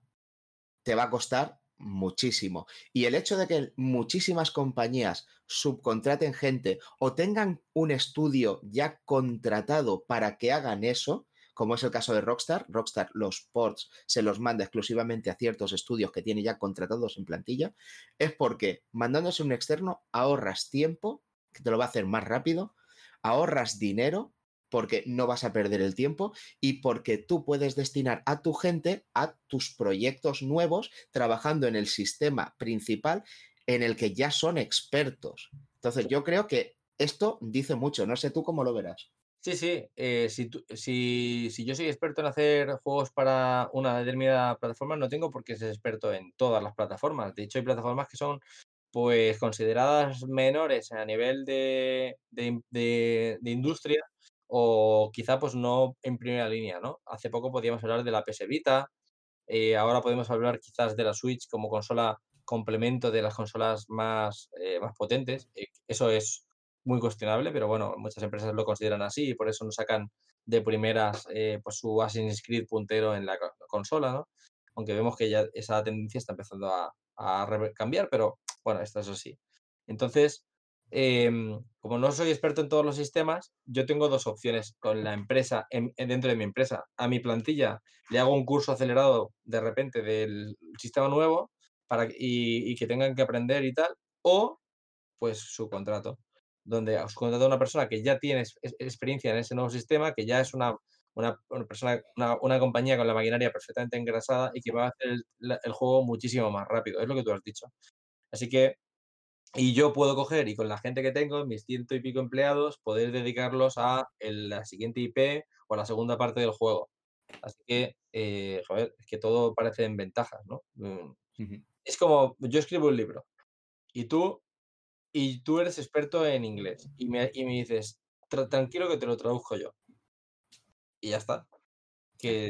te va a costar muchísimo. Y el hecho de que muchísimas compañías subcontraten gente o tengan un estudio ya contratado para que hagan eso, como es el caso de Rockstar, Rockstar los ports se los manda exclusivamente a ciertos estudios que tiene ya contratados en plantilla, es porque mandándose un externo ahorras tiempo, que te lo va a hacer más rápido, ahorras dinero porque no vas a perder el tiempo y porque tú puedes destinar a tu gente a tus proyectos nuevos trabajando en el sistema principal en el que ya son expertos. Entonces yo creo que esto dice mucho, no sé tú cómo lo verás. Sí, sí, eh, si, si, si, yo soy experto en hacer juegos para una determinada plataforma, no tengo por qué ser experto en todas las plataformas. De hecho, hay plataformas que son pues consideradas menores a nivel de, de, de industria o quizá pues no en primera línea, ¿no? Hace poco podíamos hablar de la PS Vita, eh, ahora podemos hablar quizás de la Switch como consola complemento de las consolas más, eh, más potentes. Eh, eso es muy cuestionable, pero bueno, muchas empresas lo consideran así y por eso nos sacan de primeras pues su Assassin's Creed puntero en la consola, ¿no? Aunque vemos que ya esa tendencia está empezando a, a cambiar, pero bueno, esto es así. Entonces, Em, como no soy experto en todos los sistemas, yo tengo dos opciones con la empresa, dentro de mi empresa. A mi plantilla le hago un curso acelerado de repente del sistema nuevo para, y, que tengan que aprender y tal, o pues su contrato, donde os a una persona que ya tiene experiencia en ese nuevo sistema, que ya es una, una, persona, una, compañía con la maquinaria perfectamente engrasada y que va a hacer el, el juego muchísimo más rápido, es lo que tú has dicho. Así que y yo puedo coger y con la gente que tengo, mis ciento y pico empleados, poder dedicarlos a la siguiente IP o a la segunda parte del juego. Así que, eh, joder, es que todo parece en ventajas, ¿no? Mm, es como, yo escribo un libro y tú, y tú eres experto en inglés y me, y me dices, tranquilo que te lo traduzco yo. Y ya está. Que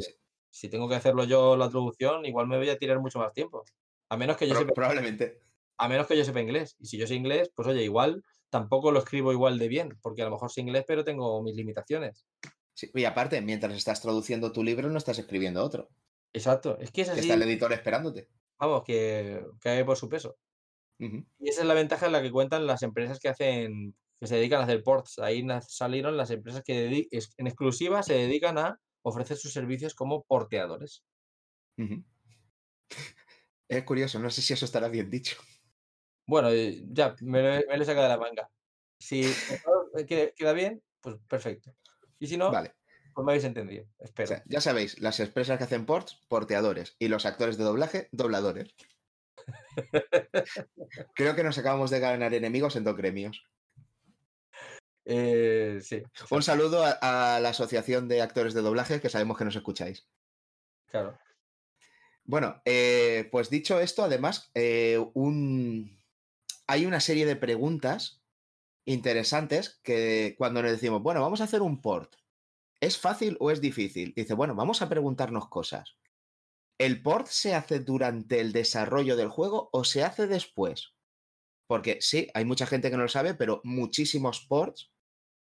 si tengo que hacerlo yo la traducción, igual me voy a tirar mucho más tiempo. A menos que yo sepa... Probablemente a menos que yo sepa inglés. Y si yo sé inglés, pues oye, igual tampoco lo escribo igual de bien, porque a lo mejor sé inglés, pero tengo mis limitaciones. Sí, y aparte, mientras estás traduciendo tu libro, no estás escribiendo otro. Exacto, es que es así. Está el editor esperándote. Vamos, que cae por su peso. Y esa es la ventaja en la que cuentan las empresas que hacen, que se dedican a hacer ports. Ahí salieron las empresas que en exclusiva se dedican a ofrecer sus servicios como porteadores. Es curioso, no sé si eso estará bien dicho. Bueno, eh, ya, me lo, he sacado de la manga. Si queda bien, pues perfecto. Y si no, vale. pues me habéis entendido. Espero. ya sabéis, las empresas que hacen ports, porteadores. Y los actores de doblaje, dobladores. Creo que nos acabamos de ganar enemigos en dos gremios. Eh, sí. Un saludo a, la Asociación de Actores de Doblaje, que sabemos que nos escucháis. Claro. Bueno, eh, pues dicho esto, además, un, hay una serie de preguntas interesantes que cuando nos decimos, bueno, vamos a hacer un port, ¿es fácil o es difícil? Dice, bueno, vamos a preguntarnos cosas. ¿El port se hace durante el desarrollo del juego o se hace después? Porque sí, hay mucha gente que no lo sabe, pero muchísimos ports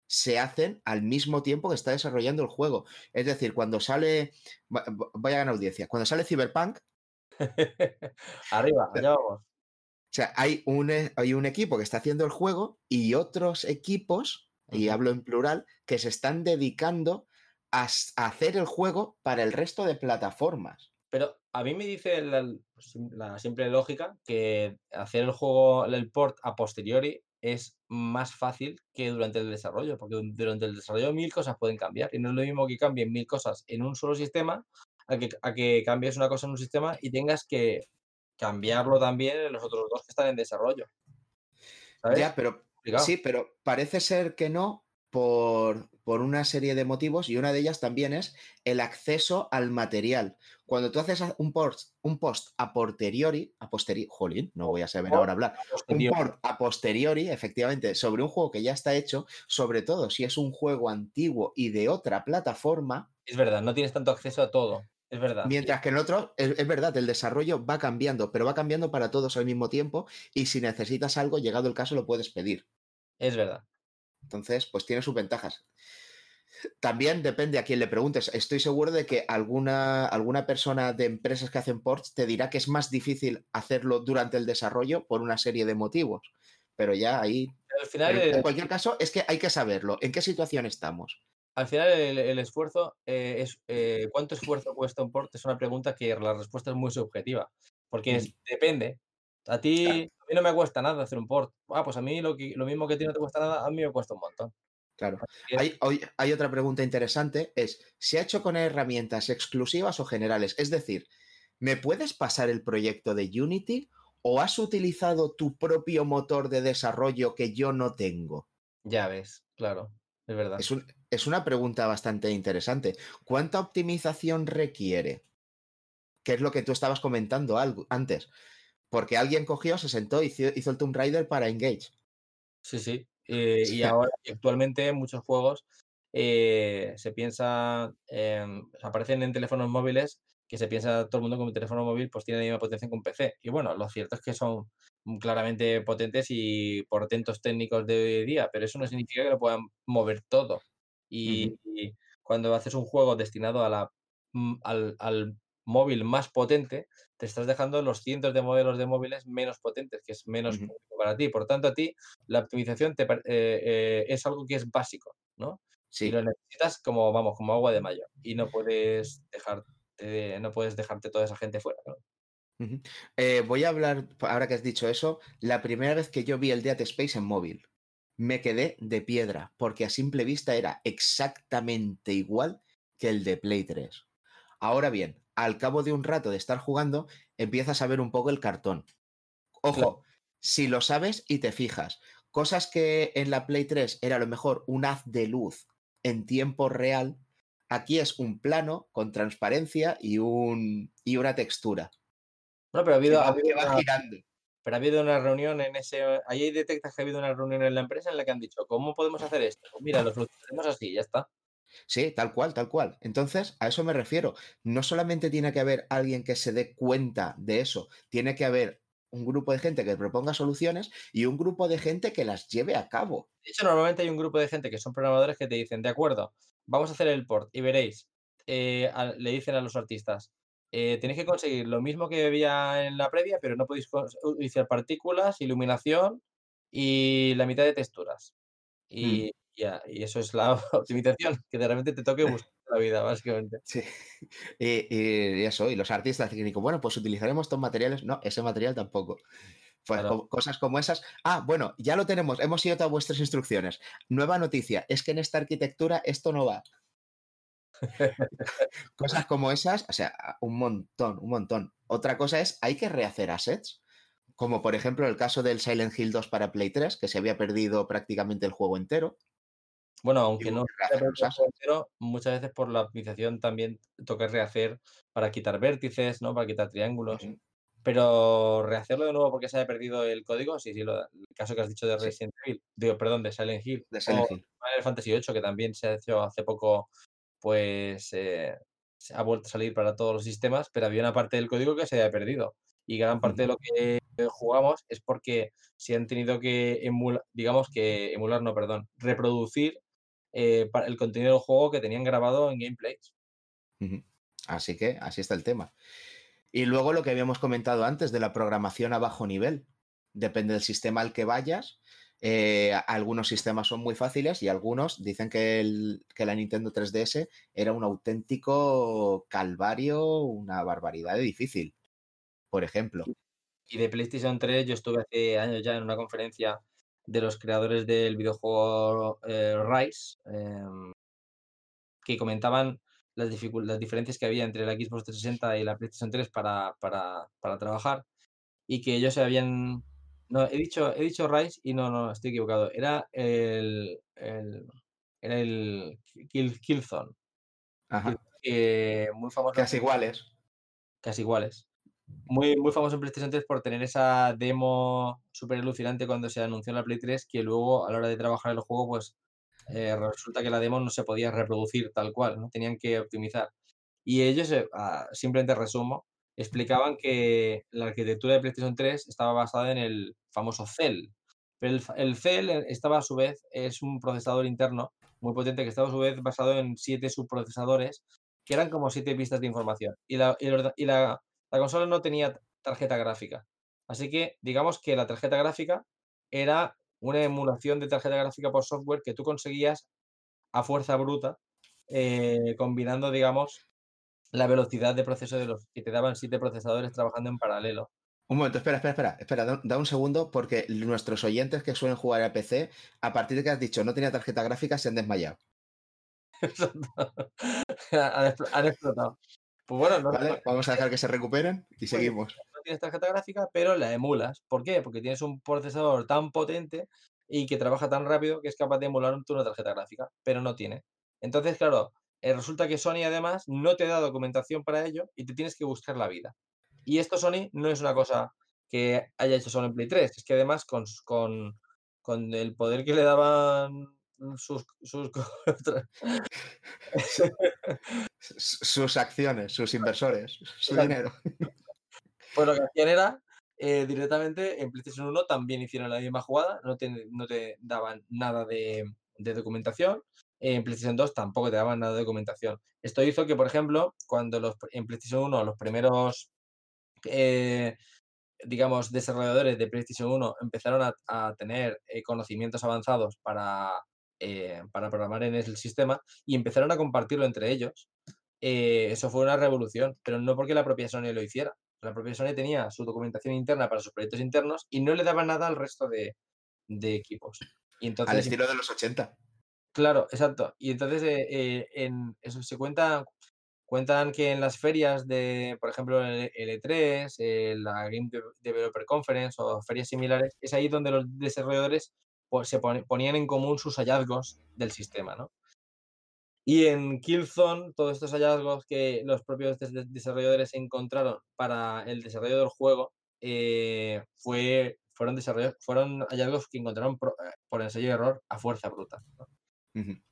se hacen al mismo tiempo que está desarrollando el juego. Es decir, cuando sale, voy a ganar audiencia, cuando sale Cyberpunk... Arriba, allá vamos. O sea, hay un, e, hay un equipo que está haciendo el juego y otros equipos, y hablo en plural, que se están dedicando a, hacer el juego para el resto de plataformas. Pero a mí me dice la, simple lógica que hacer el juego, el port a posteriori es más fácil que durante el desarrollo, porque durante el desarrollo mil cosas pueden cambiar y no es lo mismo que cambien mil cosas en un solo sistema a que, a que cambies una cosa en un sistema y tengas que cambiarlo también en los otros dos que están en desarrollo. Ya, pero sí, pero parece ser que no por, por, una serie de motivos y una de ellas también es el acceso al material. Cuando tú haces un post, un post a posteriori, a posteriori, jolín, no voy a saber ahora hablar, un post a posteriori, efectivamente, sobre un juego que ya está hecho, sobre todo si es un juego antiguo y de otra plataforma. Es verdad, no tienes tanto acceso a todo. Es verdad. Mientras que en otro, es, verdad, el desarrollo va cambiando, pero va cambiando para todos al mismo tiempo y si necesitas algo, llegado el caso, lo puedes pedir. Es verdad. Entonces, pues tiene sus ventajas. También depende a quién le preguntes. Estoy seguro de que alguna, alguna persona de empresas que hacen ports te dirá que es más difícil hacerlo durante el desarrollo por una serie de motivos. Pero ya ahí. Al final, pero en cualquier caso, es que hay que saberlo. ¿En qué situación estamos? Al final el, el esfuerzo eh, es eh, ¿cuánto esfuerzo cuesta un port? Es una pregunta que la respuesta es muy subjetiva. Porque es- depende. A ti, Claro. a mí no me cuesta nada hacer un port. Ah, pues a mí lo, que, lo mismo que a ti no te cuesta nada, a mí me cuesta un montón. Claro. Hay, hoy- hay otra pregunta interesante, es, ¿se ha hecho con herramientas exclusivas o generales? Es decir, ¿me puedes pasar el proyecto de Unity o has utilizado tu propio motor de desarrollo que yo no tengo? Ya ves, claro, es verdad. Es, un- es una pregunta bastante interesante. ¿Cuánta optimización requiere? ¿Qué es lo que tú estabas comentando algo, antes? Porque alguien cogió, se sentó y hizo, hizo el Tomb Raider para Engage. Sí, sí. Eh, y ahora, actualmente, en muchos juegos eh, se piensa, aparecen en teléfonos móviles que se piensa todo el mundo que un teléfono móvil pues tiene la misma potencia que un PC. Y bueno, lo cierto es que son claramente potentes y portentos técnicos de hoy día, pero eso no significa que lo puedan mover todo. Y, y cuando haces un juego destinado a la, mm, al, al móvil más potente, te estás dejando los cientos de modelos de móviles menos potentes, que es menos para ti. Por tanto, a ti la optimización te eh, eh, es algo que es básico, ¿no? Y lo necesitas como, vamos, como agua de mayo. Y no puedes dejarte, no puedes dejarte toda esa gente fuera. Eh, voy a hablar, ahora que has dicho eso, la primera vez que yo vi el Dead Space en móvil, me quedé de piedra, porque a simple vista era exactamente igual que el de Play 3. Ahora bien, al cabo de un rato de estar jugando, empiezas a ver un poco el cartón. Ojo, Claro. si lo sabes y te fijas, cosas que en la Play 3 era a lo mejor un haz de luz en tiempo real, aquí es un plano con transparencia y, un, y una textura. No, pero ha que habido, ha va- habido que va una, girando. Pero ha habido una reunión en ese. Ahí detectas que ha habido una reunión en la empresa en la que han dicho, ¿cómo podemos hacer esto? Pues mira, lo solucionamos así, ya está. Sí, tal cual, tal cual. Entonces, a eso me refiero. No solamente tiene que haber alguien que se dé cuenta de eso, tiene que haber un grupo de gente que proponga soluciones y un grupo de gente que las lleve a cabo. De hecho, normalmente hay un grupo de gente que son programadores que te dicen, de acuerdo, vamos a hacer el port y veréis, eh, a- le dicen a los artistas, eh, tenéis que conseguir lo mismo que había en la previa, pero no podéis utilizar partículas, iluminación y la mitad de texturas. Y, ya, y eso es la optimización, que de repente te toque buscar la vida, básicamente. Sí. Y, y eso, y los artistas técnicos, bueno, pues utilizaremos estos materiales. No, ese material tampoco. Pues Claro. cosas como esas. Ah, bueno, ya lo tenemos, hemos ido a vuestras instrucciones. Nueva noticia, es que en esta arquitectura esto no va. Cosas como esas, o sea, un montón, un montón. Otra cosa es, hay que rehacer assets, como por ejemplo el caso del Silent Hill 2 para Play 3, que se había perdido prácticamente el juego entero. Bueno, aunque no entero, muchas veces por la optimización también toca rehacer para quitar vértices, ¿no? Para quitar triángulos. Pero rehacerlo de nuevo porque se haya perdido el código, sí, sí, lo, el caso que has dicho de Sí. Resident Evil, digo, perdón, de Silent Hill, De Silent Hill. Final Fantasy VIII, que también se ha hecho hace poco, pues eh, ha vuelto a salir para todos los sistemas, pero había una parte del código que se había perdido. Y gran parte de lo que jugamos es porque se han tenido que emular, digamos que emular, no, perdón, reproducir eh, el contenido del juego que tenían grabado en gameplays. Así que así está el tema. Y luego lo que habíamos comentado antes de la programación a bajo nivel. Depende del sistema al que vayas. Eh, algunos sistemas son muy fáciles y algunos dicen que, el- que la Nintendo 3DS era un auténtico calvario, una barbaridad de difícil. Por ejemplo. Y de PlayStation 3 yo estuve hace años ya en una conferencia de los creadores del videojuego eh, Rise, em, que comentaban las, las diferencias que había entre la Xbox 360 y la PlayStation 3 para, para, para trabajar y que ellos se habían... No, he dicho, he dicho Rise y no, no, estoy equivocado. Era el, el, era el Kill, Killzone, Ajá. que muy famoso. Casi iguales. casi iguales. Muy, muy famoso en PlayStation 3 por tener esa demo súper alucinante cuando se anunció en la Play 3, que luego a la hora de trabajar el juego, pues eh, resulta que la demo no se podía reproducir tal cual, ¿no? Tenían que optimizar. Y ellos, eh, ah, simplemente resumo, explicaban que la arquitectura de PlayStation 3 estaba basada en el famoso Cell. Pero el, el Cell eh, estaba a su vez, es un procesador interno muy potente que estaba a su vez basado en siete subprocesadores, que eran como siete pistas de información. Y la, y la- la consola no tenía tarjeta gráfica. Así que digamos que la tarjeta gráfica era una emulación de tarjeta gráfica por software que tú conseguías a fuerza bruta, eh, combinando, digamos, la velocidad de proceso de los que te daban siete procesadores trabajando en paralelo. Un momento, espera, espera, espera, espera, da, da un segundo porque nuestros oyentes que suelen jugar a PC, a partir de que has dicho no tenía tarjeta gráfica, se han desmayado. han, han explotado. Pues bueno, no, ¿Vale? Vamos a dejar que se recuperen y seguimos. no tienes tarjeta gráfica, pero la emulas. ¿Por qué? Porque tienes un procesador tan potente y que trabaja tan rápido que es capaz de emular una tarjeta gráfica, pero no tiene. Entonces, claro, eh, resulta que Sony además no te da documentación para ello y te tienes que buscar la vida. Y esto Sony no es una cosa que haya hecho solo en Play 3, es que además con, con, con el poder que le daban sus, sus acciones, sus inversores, su dinero. Pues lo que hacían era eh, directamente en PlayStation 1 también hicieron la misma jugada, no te, no te daban nada de, de documentación. En PlayStation 2 tampoco te daban nada de documentación. Esto hizo que, por ejemplo, cuando los, en PlayStation 1 los primeros, eh, digamos, desarrolladores de PlayStation 1 empezaron a, a tener eh, conocimientos avanzados para, eh, para programar en el sistema y empezaron a compartirlo entre ellos, eso fue una revolución, pero no porque la propia Sony lo hiciera. La propia Sony tenía su documentación interna para sus proyectos internos y no le daba nada al resto de, de equipos. Y Al estilo de los 80. Claro, exacto. Y entonces eh, eh, en eso se cuenta, cuentan que en las ferias de, por ejemplo, el el E3, eh, la Game Dev- Developer Conference o ferias similares, es ahí donde los desarrolladores pues, se pon- ponían en común sus hallazgos del sistema, ¿no? Y en Killzone, todos estos hallazgos que los propios des- des- desarrolladores encontraron para el desarrollo del juego eh, fue, fueron, hallazgos que encontraron por, por ensayo y error a fuerza bruta.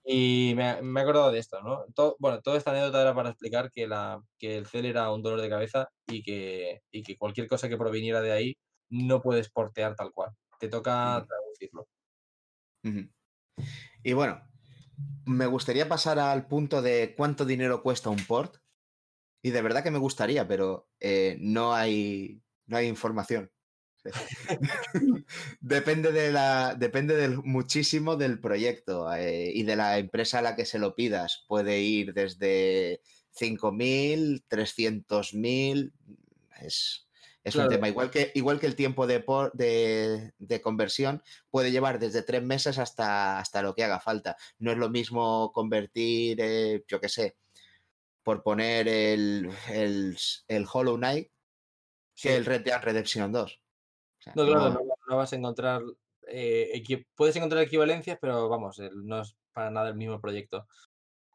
Y me, me he acordado de esto, ¿no? Todo, bueno, toda esta anécdota era para explicar que, la, que el cel era un dolor de cabeza y que, y que cualquier cosa que proviniera de ahí no puedes portear tal cual. Te toca traducirlo. Y bueno, me gustaría pasar al punto de cuánto dinero cuesta un port. Y de verdad que me gustaría, pero eh, no, hay, no hay información. depende de la, depende del, muchísimo del proyecto eh, y de la empresa a la que se lo pidas. Puede ir desde 5.000, 300.000. Es, es Claro. un tema. Igual que, igual que el tiempo de, por- de, de conversión puede llevar desde tres meses hasta, hasta lo que haga falta. No es lo mismo convertir, eh, yo qué sé, por poner el, el, el Hollow Knight Sí. que el Red Dead Redemption 2. Sea, No, claro, no- vas a encontrar. eh, puedes encontrar equivalencias, pero vamos, no es para nada el mismo proyecto.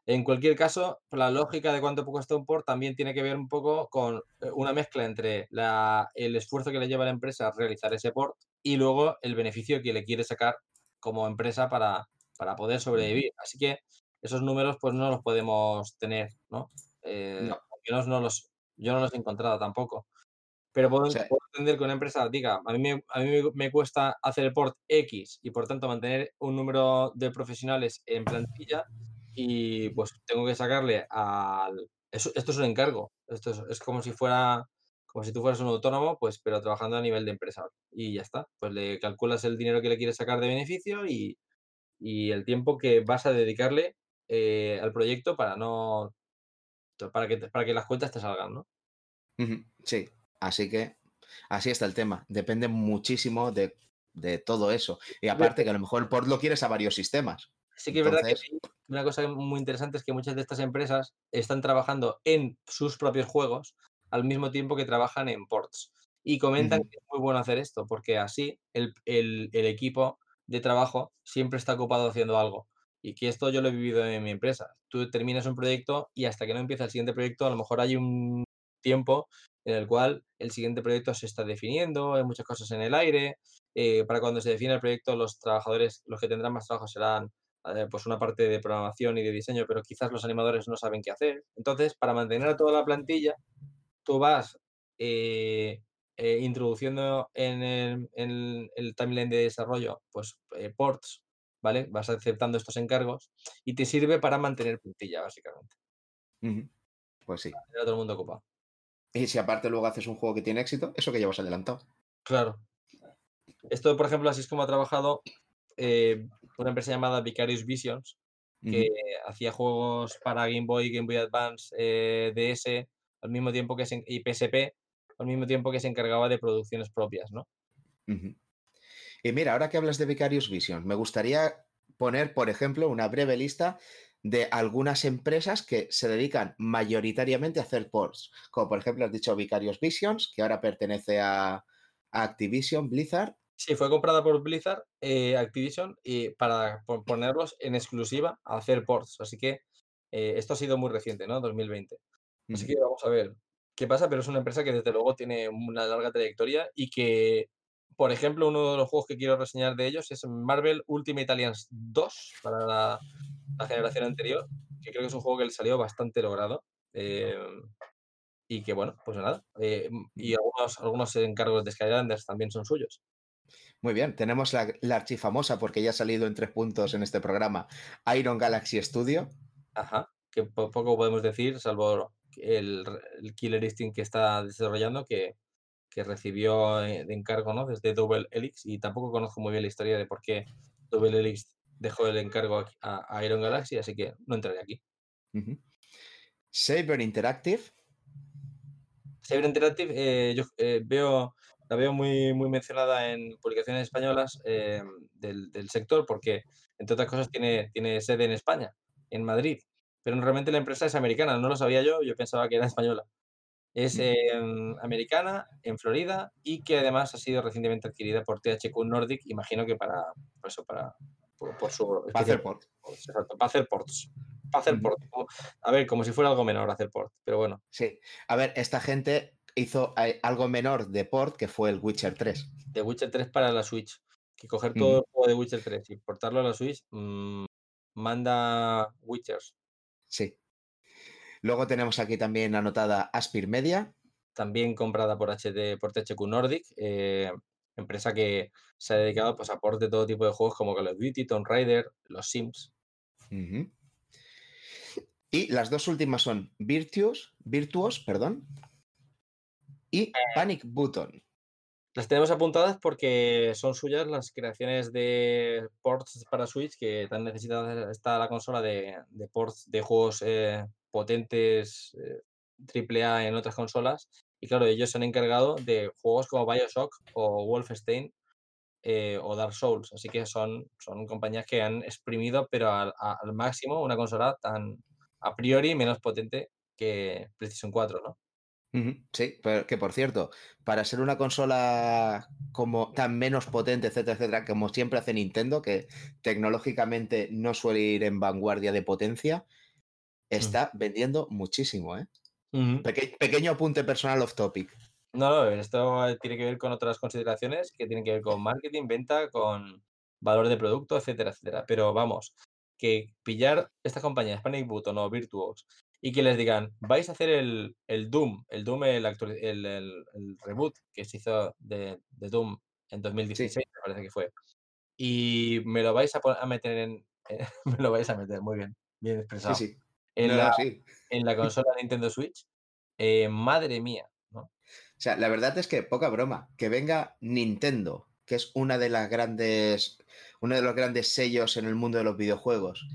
En cualquier caso, la lógica de cuánto cuesta un port también tiene que ver un poco con eh, una mezcla entre la, el esfuerzo que le lleva a la empresa a realizar ese port y luego el beneficio que le quiere sacar como empresa para, para poder sobrevivir. Así que esos números pues no los podemos tener, ¿no? Eh, no los, yo no los he encontrado tampoco. Pero puedo, O sea- puedo entender que una empresa diga, a mí, me, a mí me- cuesta hacer el port X y por tanto mantener un número de profesionales en plantilla y pues tengo que sacarle al... eso- esto es un encargo, esto es, es como si fuera, como si tú fueras un autónomo, pues pero trabajando a nivel de empresa y ya está. Pues le calculas el dinero que le quieres sacar de beneficio y, y el tiempo que vas a dedicarle eh, al proyecto para no... Para que, para que las cuentas te salgan, ¿no? Sí, así que así está el tema. Depende muchísimo de, de todo eso. Y aparte que a lo mejor el port lo quieres a varios sistemas. Sí que es verdad que una cosa muy interesante es que muchas de estas empresas están trabajando en sus propios juegos al mismo tiempo que trabajan en ports. Y comentan que es muy bueno hacer esto, porque así el, el- el equipo de trabajo siempre está ocupado haciendo algo. Y que esto yo lo he vivido en mi empresa. Tú terminas un proyecto y hasta que no empieza el siguiente proyecto, a lo mejor hay un tiempo en el cual el siguiente proyecto se está definiendo, hay muchas cosas en el aire. eh, para cuando se define el proyecto, los trabajadores, los que tendrán más trabajo serán eh, pues una parte de programación y de diseño, pero quizás los animadores no saben qué hacer. Entonces, para mantener a toda la plantilla, tú vas eh, introduciendo en el, en el timeline de desarrollo pues, ports ¿vale? Vas aceptando estos encargos y te sirve para mantener puntilla, básicamente. Pues sí. Ya todo el mundo ocupa. Y si aparte luego haces un juego que tiene éxito, eso que llevas adelantado. Claro. Esto, por ejemplo, así es como ha trabajado eh, una empresa llamada Vicarious Visions, que hacía juegos para Game Boy, Game Boy Advance, eh, DS, al mismo tiempo que se, y PSP, al mismo tiempo que se encargaba de producciones propias, ¿no? Y mira, ahora que hablas de Vicarious Vision, me gustaría poner, por ejemplo, una breve lista de algunas empresas que se dedican mayoritariamente a hacer ports. Como por ejemplo has dicho Vicarious Visions, que ahora pertenece a, a Activision Blizzard. Sí, fue comprada por Blizzard, eh, Activision, y para po- ponerlos en exclusiva a hacer ports. Así que eh, esto ha sido muy reciente, ¿no? 2020. Así Ujú. que vamos a ver qué pasa, pero es una empresa que desde luego tiene una larga trayectoria y que, por ejemplo, uno de los juegos que quiero reseñar de ellos es Marvel Ultimate Alliance 2 para la, la generación anterior, que creo que es un juego que le salió bastante logrado. eh, y que bueno, pues nada. eh, y algunos, algunos encargos de Skylanders también son suyos. Muy bien, tenemos la, la archifamosa, porque ya ha salido en tres puntos en este programa, Iron Galaxy Studio. Ajá, que po- poco podemos decir, salvo el, el Killer Instinct que está desarrollando, que, que recibió eh, de encargo ¿no? desde Double Helix, y tampoco conozco muy bien la historia de por qué Double Helix dejó el encargo a, a Iron Galaxy, así que no entraré aquí. Ujú. Saber Interactive. Saber Interactive, eh, yo eh, veo, la veo muy, muy mencionada en publicaciones españolas eh, del, del sector, porque, entre otras cosas, tiene, tiene sede en España, en Madrid. Pero realmente la empresa es americana, no lo sabía yo, yo pensaba que era española. Es americana, en Florida, y que además ha sido recientemente adquirida por THQ Nordic, imagino que para, por eso, para, por, por su Para hacer especial- port. exacto, para hacer ports. Para hacer ports. A ver, como si fuera algo menor hacer port, pero bueno. Sí. A ver, esta gente hizo eh, algo menor de port que fue el Witcher 3. de Witcher 3 para la Switch. Que coger todo el juego de Witcher 3 y portarlo a la Switch, mm, manda Witchers. Sí. Luego tenemos aquí también anotada Aspir Media. También comprada por, HD, por THQ Nordic, eh, empresa que se ha dedicado pues, a port de todo tipo de juegos como Call of Duty, Tomb Raider, los Sims. Y las dos últimas son Virtuos, Virtuos, perdón, y Panic Button. Las tenemos apuntadas porque son suyas las creaciones de ports para Switch que tan necesitada está la consola de, de ports de juegos eh, potentes eh, AAA en otras consolas. Y claro, ellos se han encargado de juegos como Bioshock o Wolfenstein eh, o Dark Souls. Así que son, son compañías que han exprimido, pero al, al máximo, una consola tan a priori menos potente que PlayStation 4, ¿no? Sí, pero que por cierto, para ser una consola como tan menos potente, etcétera, etcétera, como siempre hace Nintendo, que tecnológicamente no suele ir en vanguardia de potencia, está vendiendo muchísimo, ¿eh? Peque- pequeño apunte personal off topic. No, no, esto eh, tiene que ver con otras consideraciones que tienen que ver con marketing, venta, con valor de producto, etcétera, etcétera. Pero vamos, que pillar estas compañías, Panic Button o Virtuos, y que les digan, vais a hacer el, el Doom, el Doom, el, el, el- reboot que se hizo de, de Doom en 2016, me parece que fue, y me lo vais a, a meter en... me lo vais a meter, muy bien, bien Sí, expresado. sí. En, No, la, sí. en la consola Nintendo Switch, eh, madre mía, ¿no? O sea, la verdad es que poca broma, que venga Nintendo, que es una de las grandes, uno de los grandes sellos en el mundo de los videojuegos,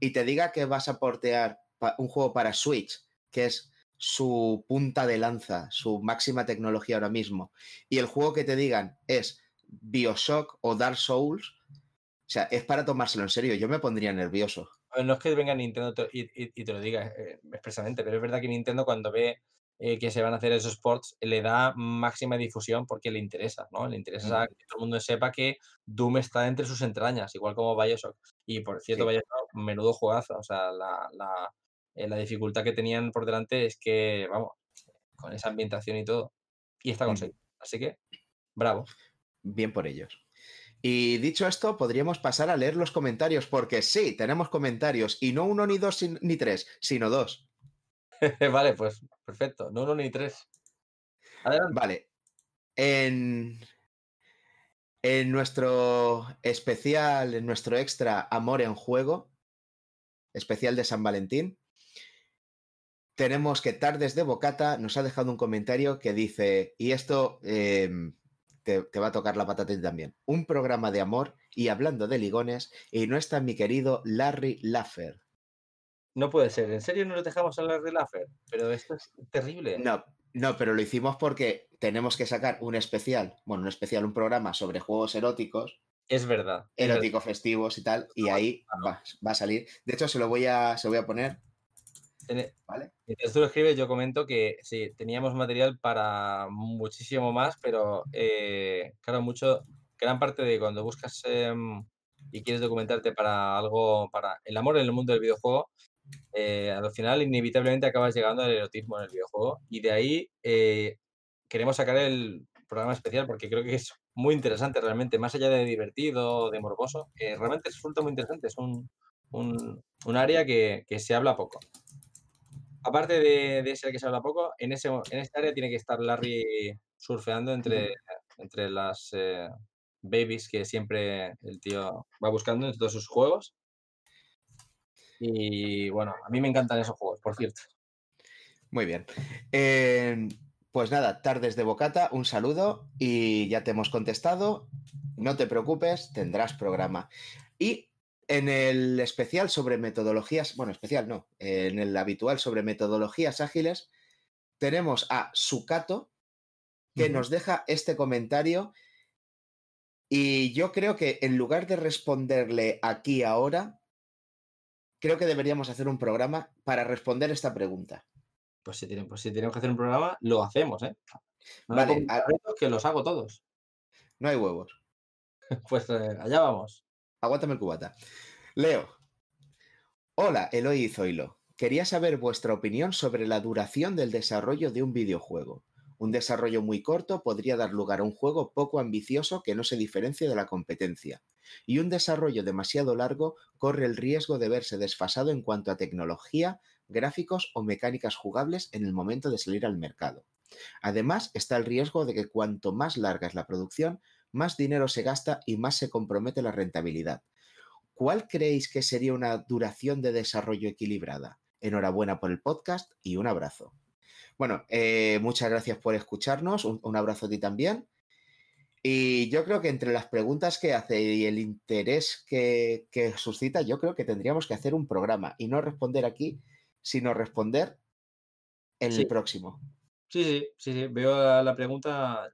y te diga que vas a portear un juego para Switch, que es su punta de lanza, su máxima tecnología ahora mismo, y el juego que te digan es BioShock o Dark Souls, o sea, es para tomárselo en serio. Yo me pondría nervioso. A ver, No es que venga Nintendo te- y, y- y te lo diga eh, expresamente, pero es verdad que Nintendo cuando ve eh, que se van a hacer esos ports le da máxima difusión porque le interesa, ¿no? Le interesa que todo el mundo sepa que Doom está entre sus entrañas, igual como Bioshock. Y por cierto, Sí. Bioshock, menudo juegazo. O sea, la, la, eh, la dificultad que tenían por delante es que, vamos, con esa ambientación y todo. Y está conseguido. Así que, bravo. Bien por ellos. Y dicho esto, podríamos pasar a leer los comentarios, porque sí, tenemos comentarios, y no uno, ni dos, ni tres, sino dos. vale, pues perfecto. No uno ni tres. Adelante. Vale. En, En nuestro especial, en nuestro extra Amor en Juego, especial de San Valentín, tenemos que Tardes de Bocata nos ha dejado un comentario que dice, y esto eh, te, te, va a tocar la patata también, un programa de amor y hablando de ligones, y no está mi querido Larry Laffer. No puede ser, ¿en serio no lo dejamos a Larry Laffer? Pero esto es terrible. No, no, pero lo hicimos porque tenemos que sacar un especial, bueno, un especial, un programa sobre juegos eróticos. Es verdad. Eróticos festivos y tal, y ahí va, va, a salir. De hecho, se lo voy a, se lo voy a poner ¿Vale? Mientras tú lo escribes, yo comento que sí, teníamos material para muchísimo más, pero eh, claro, mucho, gran parte de cuando buscas eh, y quieres documentarte para algo, para el amor en el mundo del videojuego, eh, al final inevitablemente acabas llegando al erotismo en el videojuego y de ahí eh, queremos sacar el programa especial porque creo que es muy interesante realmente, más allá de divertido, de morboso, realmente resulta muy interesante, es un, un, un área que, que se habla poco aparte de, de, ese que se habla poco, en, ese, en esta área tiene que estar Larry surfeando entre, entre las eh, babies que siempre el tío va buscando en todos sus juegos. Y bueno, a mí me encantan esos juegos, por cierto. Muy bien. Eh, pues nada, tardes de bocata, un saludo y ya te hemos contestado. No te preocupes, tendrás programa. Y en el especial sobre metodologías, bueno, especial no, en el habitual sobre metodologías ágiles, tenemos a Sukato, que uh -huh. nos deja este comentario. Y yo creo que en lugar de responderle aquí ahora, creo que deberíamos hacer un programa para responder esta pregunta. Pues si, pues si tenemos que hacer un programa, lo hacemos, ¿eh? No vale, a... que los hago todos. No hay huevos. pues eh, allá vamos. Aguántame el cubata. Leo. Hola, Eloy y Zoilo. Quería saber vuestra opinión sobre la duración del desarrollo de un videojuego. Un desarrollo muy corto podría dar lugar a un juego poco ambicioso que no se diferencie de la competencia. Y un desarrollo demasiado largo corre el riesgo de verse desfasado en cuanto a tecnología, gráficos o mecánicas jugables en el momento de salir al mercado. Además, está el riesgo de que cuanto más larga es la producción, más dinero se gasta y más se compromete la rentabilidad. ¿Cuál creéis que sería una duración de desarrollo equilibrada? Enhorabuena por el podcast y un abrazo. Bueno, eh, muchas gracias por escucharnos, un, un, abrazo a ti también. Y yo creo que entre las preguntas que hace y el interés que, que suscita, yo creo que tendríamos que hacer un programa y no responder aquí, sino responder en sí. el próximo. Sí, sí, sí, sí, veo la pregunta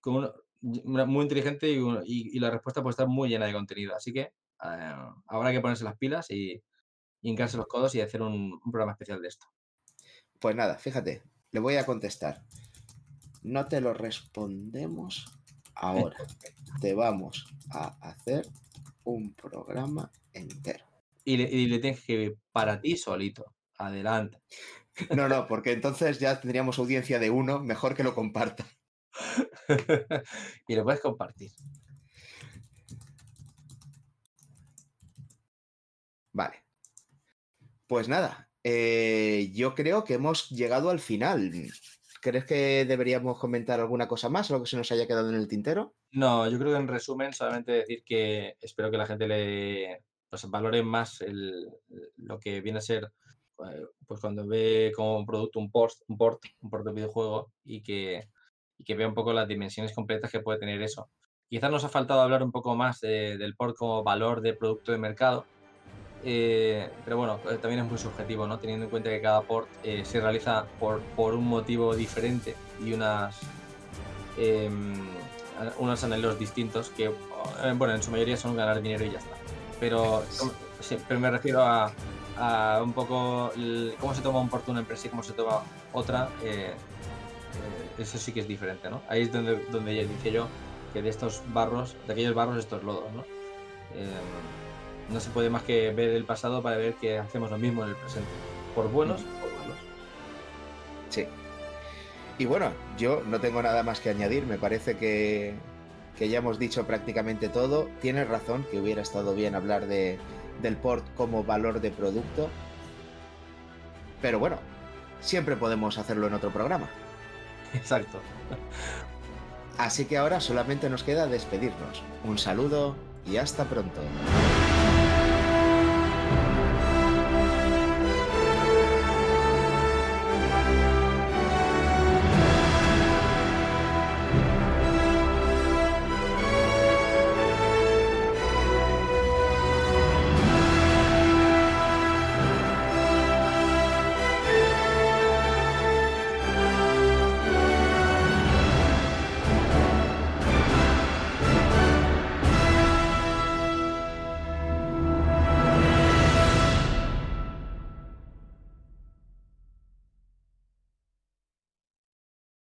como una, muy inteligente y, y, y, la respuesta puede estar muy llena de contenido. Así que eh, habrá que ponerse las pilas y, y hincarse los codos y hacer un, un, programa especial de esto. Pues nada, fíjate, le voy a contestar. No te lo respondemos ahora. te vamos a hacer un programa entero. Y le, y le tienes que para ti solito. Adelante. No, no, porque entonces ya tendríamos audiencia de uno, mejor que lo comparta. y lo puedes compartir. Vale. Pues nada, eh, yo creo que hemos llegado al final. ¿Crees que deberíamos comentar alguna cosa más, algo que se nos haya quedado en el tintero? No, yo creo que en resumen solamente decir que espero que la gente le pues, valore más el, lo que viene a ser pues cuando ve como un producto un port, un port, un port de videojuego y que, y que vea un poco las dimensiones completas que puede tener eso. Quizás nos ha faltado hablar un poco más de, del port como valor de producto de mercado, eh, pero bueno, eh, también es muy subjetivo, ¿no? Teniendo en cuenta que cada port eh, se realiza por, por, un motivo diferente y unas, eh, unos anhelos distintos que, eh, bueno, en su mayoría son ganar dinero y ya está. Pero, sí, pero me refiero a, a, un poco el, cómo se toma un port una empresa y cómo se toma otra. Eh, eso sí que es diferente, ¿no? Ahí es donde, donde ya dije yo que de estos barros, de aquellos barros, estos lodos, ¿no? no se puede más que ver el pasado para ver que hacemos lo mismo en el presente, por buenos o por malos. Sí. Y bueno, yo no tengo nada más que añadir, me parece que, que ya hemos dicho prácticamente todo. Tienes razón que hubiera estado bien hablar de, del port como valor de producto, pero bueno, siempre podemos hacerlo en otro programa. Exacto. Así que ahora solamente nos queda despedirnos. Un saludo y hasta pronto.